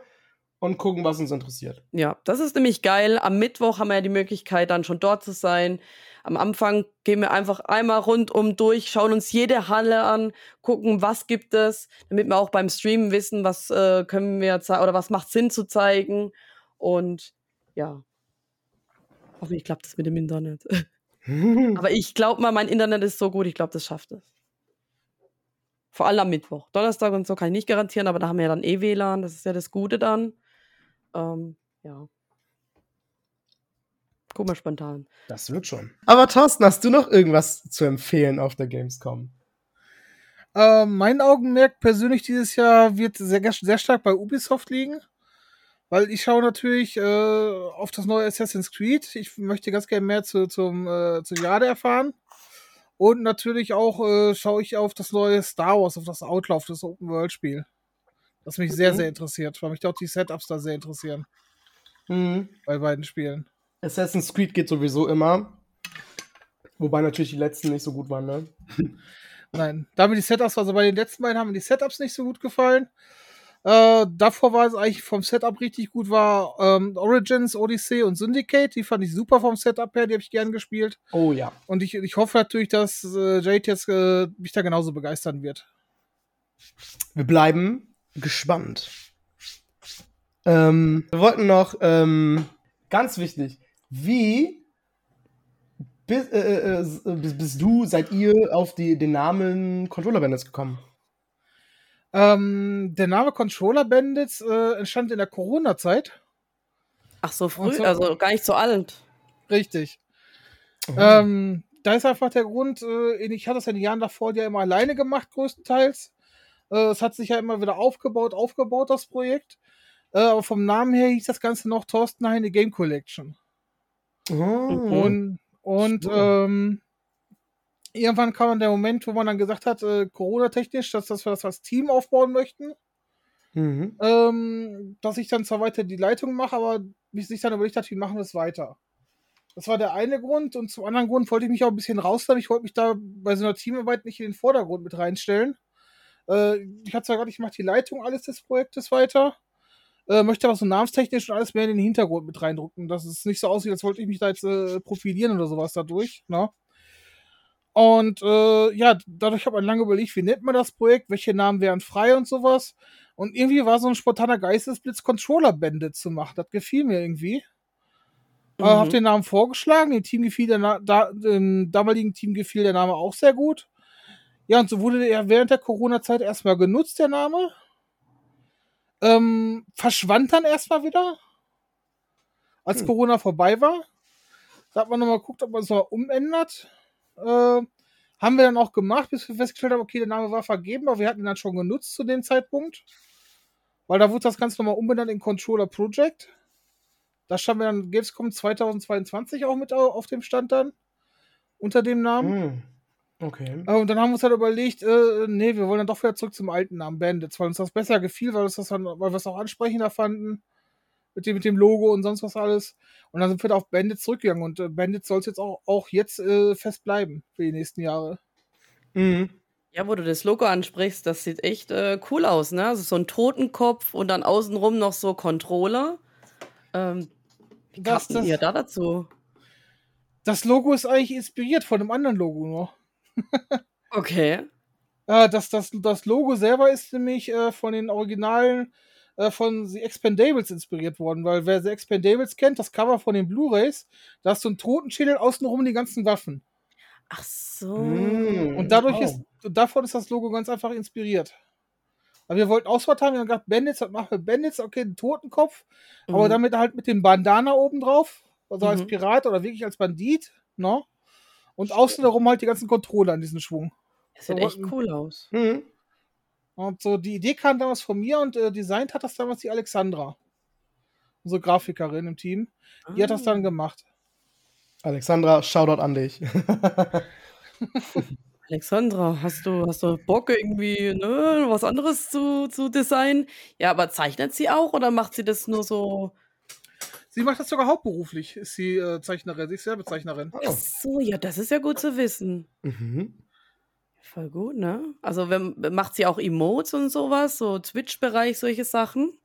Speaker 3: und gucken, was uns interessiert.
Speaker 1: Ja, das ist nämlich geil. Am Mittwoch haben wir ja die Möglichkeit, dann schon dort zu sein. am Anfang gehen wir einfach einmal rundum durch, schauen uns jede Halle an, gucken, was gibt es, damit wir auch beim Streamen wissen, was äh, können wir zeigen oder was macht Sinn zu zeigen. Und ja, hoffentlich klappt das mit dem Internet. [LAUGHS] Aber ich glaube mal, mein Internet ist so gut, ich glaube, das schafft es. Vor allem am Mittwoch. Donnerstag und so kann ich nicht garantieren, aber da haben wir ja dann eh WLAN, das ist ja das Gute dann. Ähm, ja. Guck mal spontan.
Speaker 3: Das wird schon. Aber Thorsten, hast du noch irgendwas zu empfehlen auf der Gamescom?
Speaker 2: Äh, mein Augenmerk persönlich dieses Jahr wird sehr, sehr stark bei Ubisoft liegen. Weil ich schaue natürlich äh, auf das neue Assassin's Creed. Ich möchte ganz gerne mehr zu, zum, äh, zu Jade erfahren. Und natürlich auch äh, schaue ich auf das neue Star Wars, auf das Outlaw, auf das Open Das mich sehr, sehr interessiert, weil mich auch die Setups da sehr interessieren. Mhm. Bei beiden Spielen.
Speaker 3: Assassin's Creed geht sowieso immer. Wobei natürlich die letzten nicht so gut waren, ne? [LAUGHS]
Speaker 2: Nein, da haben die Setups, also bei den letzten beiden haben mir die Setups nicht so gut gefallen. Äh, davor war es eigentlich vom Setup richtig gut, war ähm, Origins, Odyssey und Syndicate. Die fand ich super vom Setup her, die habe ich gern gespielt.
Speaker 3: Oh ja.
Speaker 2: Und ich, ich hoffe natürlich, dass äh, Jade jetzt äh, mich da genauso begeistern wird.
Speaker 3: Wir bleiben gespannt. Ähm, wir wollten noch, ähm, ganz wichtig, wie bist, äh, äh, äh, bist, bist, du, seid ihr auf die, den Namen Controller Bandits gekommen?
Speaker 2: Ähm, der Name Controller Bandits äh, entstand in der Corona-Zeit.
Speaker 1: Ach so früh, so, also gar nicht so alt.
Speaker 2: Richtig. Oh. Ähm, da ist einfach der Grund, äh, ich hatte das ja in den Jahren davor ja immer alleine gemacht, größtenteils. Äh, es hat sich ja immer wieder aufgebaut, aufgebaut, das Projekt. Äh, aber vom Namen her hieß das Ganze noch Thorsten Heine Game Collection. Oh. Und, und ähm, irgendwann kam dann der Moment, wo man dann gesagt hat, äh, Corona-technisch, dass, dass wir das als Team aufbauen möchten. Mhm. Ähm, dass ich dann zwar weiter die Leitung mache, aber mich sich dann überlegt hat, wie machen wir es weiter. Das war der eine Grund und zum anderen Grund wollte ich mich auch ein bisschen rausnehmen. Ich wollte mich da bei so einer Teamarbeit nicht in den Vordergrund mit reinstellen. Äh, ich hatte zwar gerade, ich mache die Leitung alles des Projektes weiter, äh, möchte aber so namenstechnisch und alles mehr in den Hintergrund mit reindrücken, dass es nicht so aussieht, als wollte ich mich da jetzt äh, profilieren oder sowas dadurch. Ne? Und äh, ja, dadurch habe ich lange überlegt, wie nennt man das Projekt, welche Namen wären frei und sowas. Und irgendwie war so ein spontaner Geistesblitz, Controller-Bände zu machen. Das gefiel mir irgendwie. Mhm. Äh, hab den Namen vorgeschlagen, dem Team gefiel der Na da, dem damaligen Team gefiel der Name auch sehr gut. Ja, und so wurde er während der Corona-Zeit erstmal genutzt, der Name. Ähm, verschwand dann erstmal wieder, als hm. Corona vorbei war. Da hat man nochmal geguckt, ob man es noch umändert. Äh, haben wir dann auch gemacht, bis wir festgestellt haben, okay, der Name war vergeben, aber wir hatten ihn dann schon genutzt zu dem Zeitpunkt. Weil da wurde das Ganze nochmal umbenannt in Controller Project. Da standen wir dann Gamescom 2022 auch mit auf dem Stand dann. Unter dem Namen.
Speaker 3: Hm. Okay.
Speaker 2: Äh, und dann haben wir uns halt überlegt, äh, nee, wir wollen dann doch wieder zurück zum alten Namen Bandits, weil uns das besser gefiel, weil, uns das dann, weil wir es auch ansprechender fanden mit dem, mit dem Logo und sonst was alles. Und dann sind wir da auf Bandit zurückgegangen und äh, Bandit soll es jetzt auch, auch jetzt äh, fest bleiben für die nächsten Jahre.
Speaker 1: Mhm. Ja, wo du das Logo ansprichst, das sieht echt äh, cool aus, ne? Also so ein Totenkopf und dann außenrum noch so Controller. Ähm, wie das, das, ihr da dazu?
Speaker 2: Das Logo ist eigentlich inspiriert von einem anderen Logo nur.
Speaker 1: Okay. [LAUGHS]
Speaker 2: Äh, das, das, das Logo selber ist nämlich äh, von den originalen äh, von The Expendables inspiriert worden, weil wer The Expendables kennt, das Cover von den Blu-Rays, da hast du einen Totenschädel außenrum die ganzen Waffen.
Speaker 1: Ach so.
Speaker 2: Mm, und dadurch oh. ist, davon ist das Logo ganz einfach inspiriert. Aber wir wollten Auswahl haben, wir haben gedacht, Bandits, was machen wir? Bandits, okay, einen Totenkopf, mhm. aber damit halt mit dem Bandana oben drauf, also mhm. als Pirat oder wirklich als Bandit, ne? Und außen herum halt die ganzen Controller in diesem Schwung.
Speaker 1: Das sieht echt cool aus.
Speaker 2: Mhm. Und so, die Idee kam damals von mir und äh, designt hat das damals die Alexandra. Unsere Grafikerin im Team. Die ah. hat das dann ah. gemacht.
Speaker 3: Alexandra, Shoutout an dich. [LAUGHS]
Speaker 1: Alexandra, hast du, hast du Bock irgendwie, ne, was anderes zu, zu designen? Ja, aber zeichnet sie auch oder macht sie das nur so?
Speaker 2: Sie macht das sogar hauptberuflich, ist sie äh, Zeichnerin, sie ist Werbezeichnerin.
Speaker 1: Ach so, ja, das ist ja gut zu wissen. Mhm. Voll gut, ne? Also wenn, macht sie auch Emotes und sowas, so Twitch-Bereich, solche Sachen?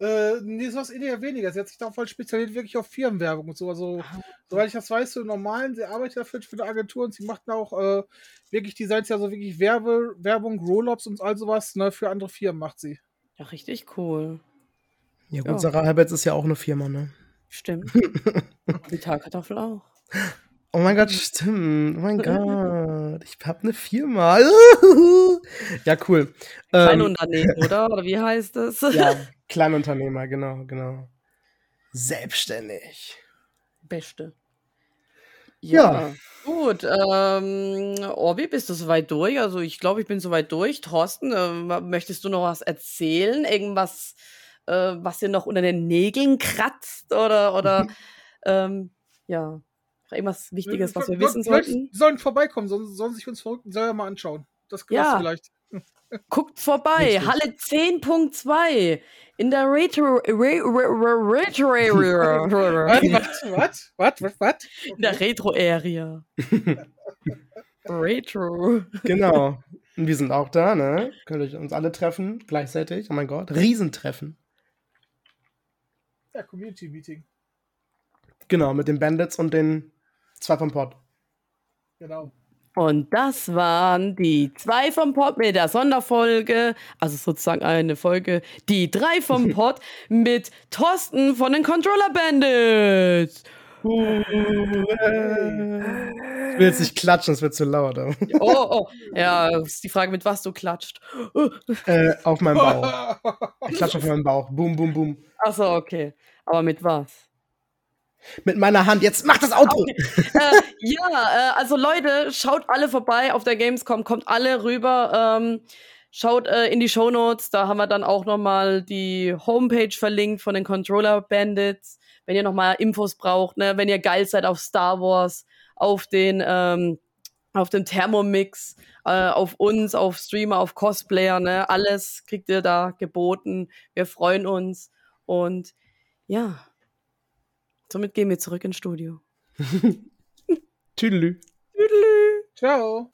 Speaker 2: Äh, nee, sowas eher weniger. Sie hat sich da voll spezialisiert wirklich auf Firmenwerbung und so. Also, ah. soweit ich das weiß, so normalen, sie arbeitet dafür für eine Agentur und sie macht auch äh, wirklich Designs, ja so wirklich Werbe, Werbung, Roll-Ups und all sowas, ne, für andere Firmen macht sie.
Speaker 1: Ja, richtig cool.
Speaker 3: Ja, gut, ja. Sarah Herberts ist ja auch eine Firma, ne?
Speaker 1: Stimmt. [LAUGHS] Die Tagkartoffel auch.
Speaker 3: Oh mein Gott, stimmt. Oh mein [LAUGHS] Gott. Ich hab eine Firma. [LAUGHS] ja, cool.
Speaker 1: Kleinunternehmen, ähm, oder? Oder wie heißt das?
Speaker 3: ja, Kleinunternehmer, genau, genau. Selbstständig.
Speaker 1: Beste. Ja. ja. Gut. Ähm, Orbi, bist du soweit durch? Also ich glaube, ich bin soweit durch. Thorsten, äh, möchtest du noch was erzählen? Irgendwas, äh, was dir noch unter den Nägeln kratzt? Oder, oder ähm, ja. Irgendwas Wichtiges, was wir wissen sollten?
Speaker 2: Sollen vorbeikommen, sollen, sollen sich uns Verrückten selber mal anschauen. Das ja. vielleicht.
Speaker 1: Guckt vorbei, Richtig. Halle 10.2 in der Retro. Retro
Speaker 2: Was? Was? Was? Was?
Speaker 1: In der Retro-Area. Retro.
Speaker 3: Genau. Und wir sind auch da, ne? Könnt ihr uns alle treffen gleichzeitig. Oh mein Gott. Riesentreffen.
Speaker 2: Ja, Community Meeting.
Speaker 3: Genau, mit den Bandits und den zwei vom Pod.
Speaker 2: Genau.
Speaker 1: Und das waren die zwei vom Pod mit der Sonderfolge, also sozusagen eine Folge, die drei vom [LAUGHS] Pod mit Thorsten von den Controller Bandits. Ich
Speaker 3: will jetzt nicht klatschen, es wird zu laut.
Speaker 1: Oh, oh. Ja, ist die Frage, mit was du klatscht.
Speaker 3: Äh, auf meinem Bauch. Ich klatsche auf meinem Bauch. Boom, boom, boom.
Speaker 1: Achso, okay. Aber mit was?
Speaker 3: mit meiner Hand. Jetzt mach das Auto! Okay.
Speaker 1: äh, ja, äh, also Leute, schaut alle vorbei auf der Gamescom, kommt alle rüber. Ähm, schaut äh, in die Show Notes, da haben wir dann auch nochmal die Homepage verlinkt von den Controller Bandits. Wenn ihr nochmal Infos braucht, ne? wenn ihr geil seid auf Star Wars, auf den, ähm, auf den Thermomix, äh, auf uns, auf Streamer, auf Cosplayer, ne? alles kriegt ihr da geboten. Wir freuen uns und ja, Somit gehen wir zurück ins Studio. [LAUGHS]
Speaker 3: Tüdelü.
Speaker 1: Tüdelü.
Speaker 2: Ciao.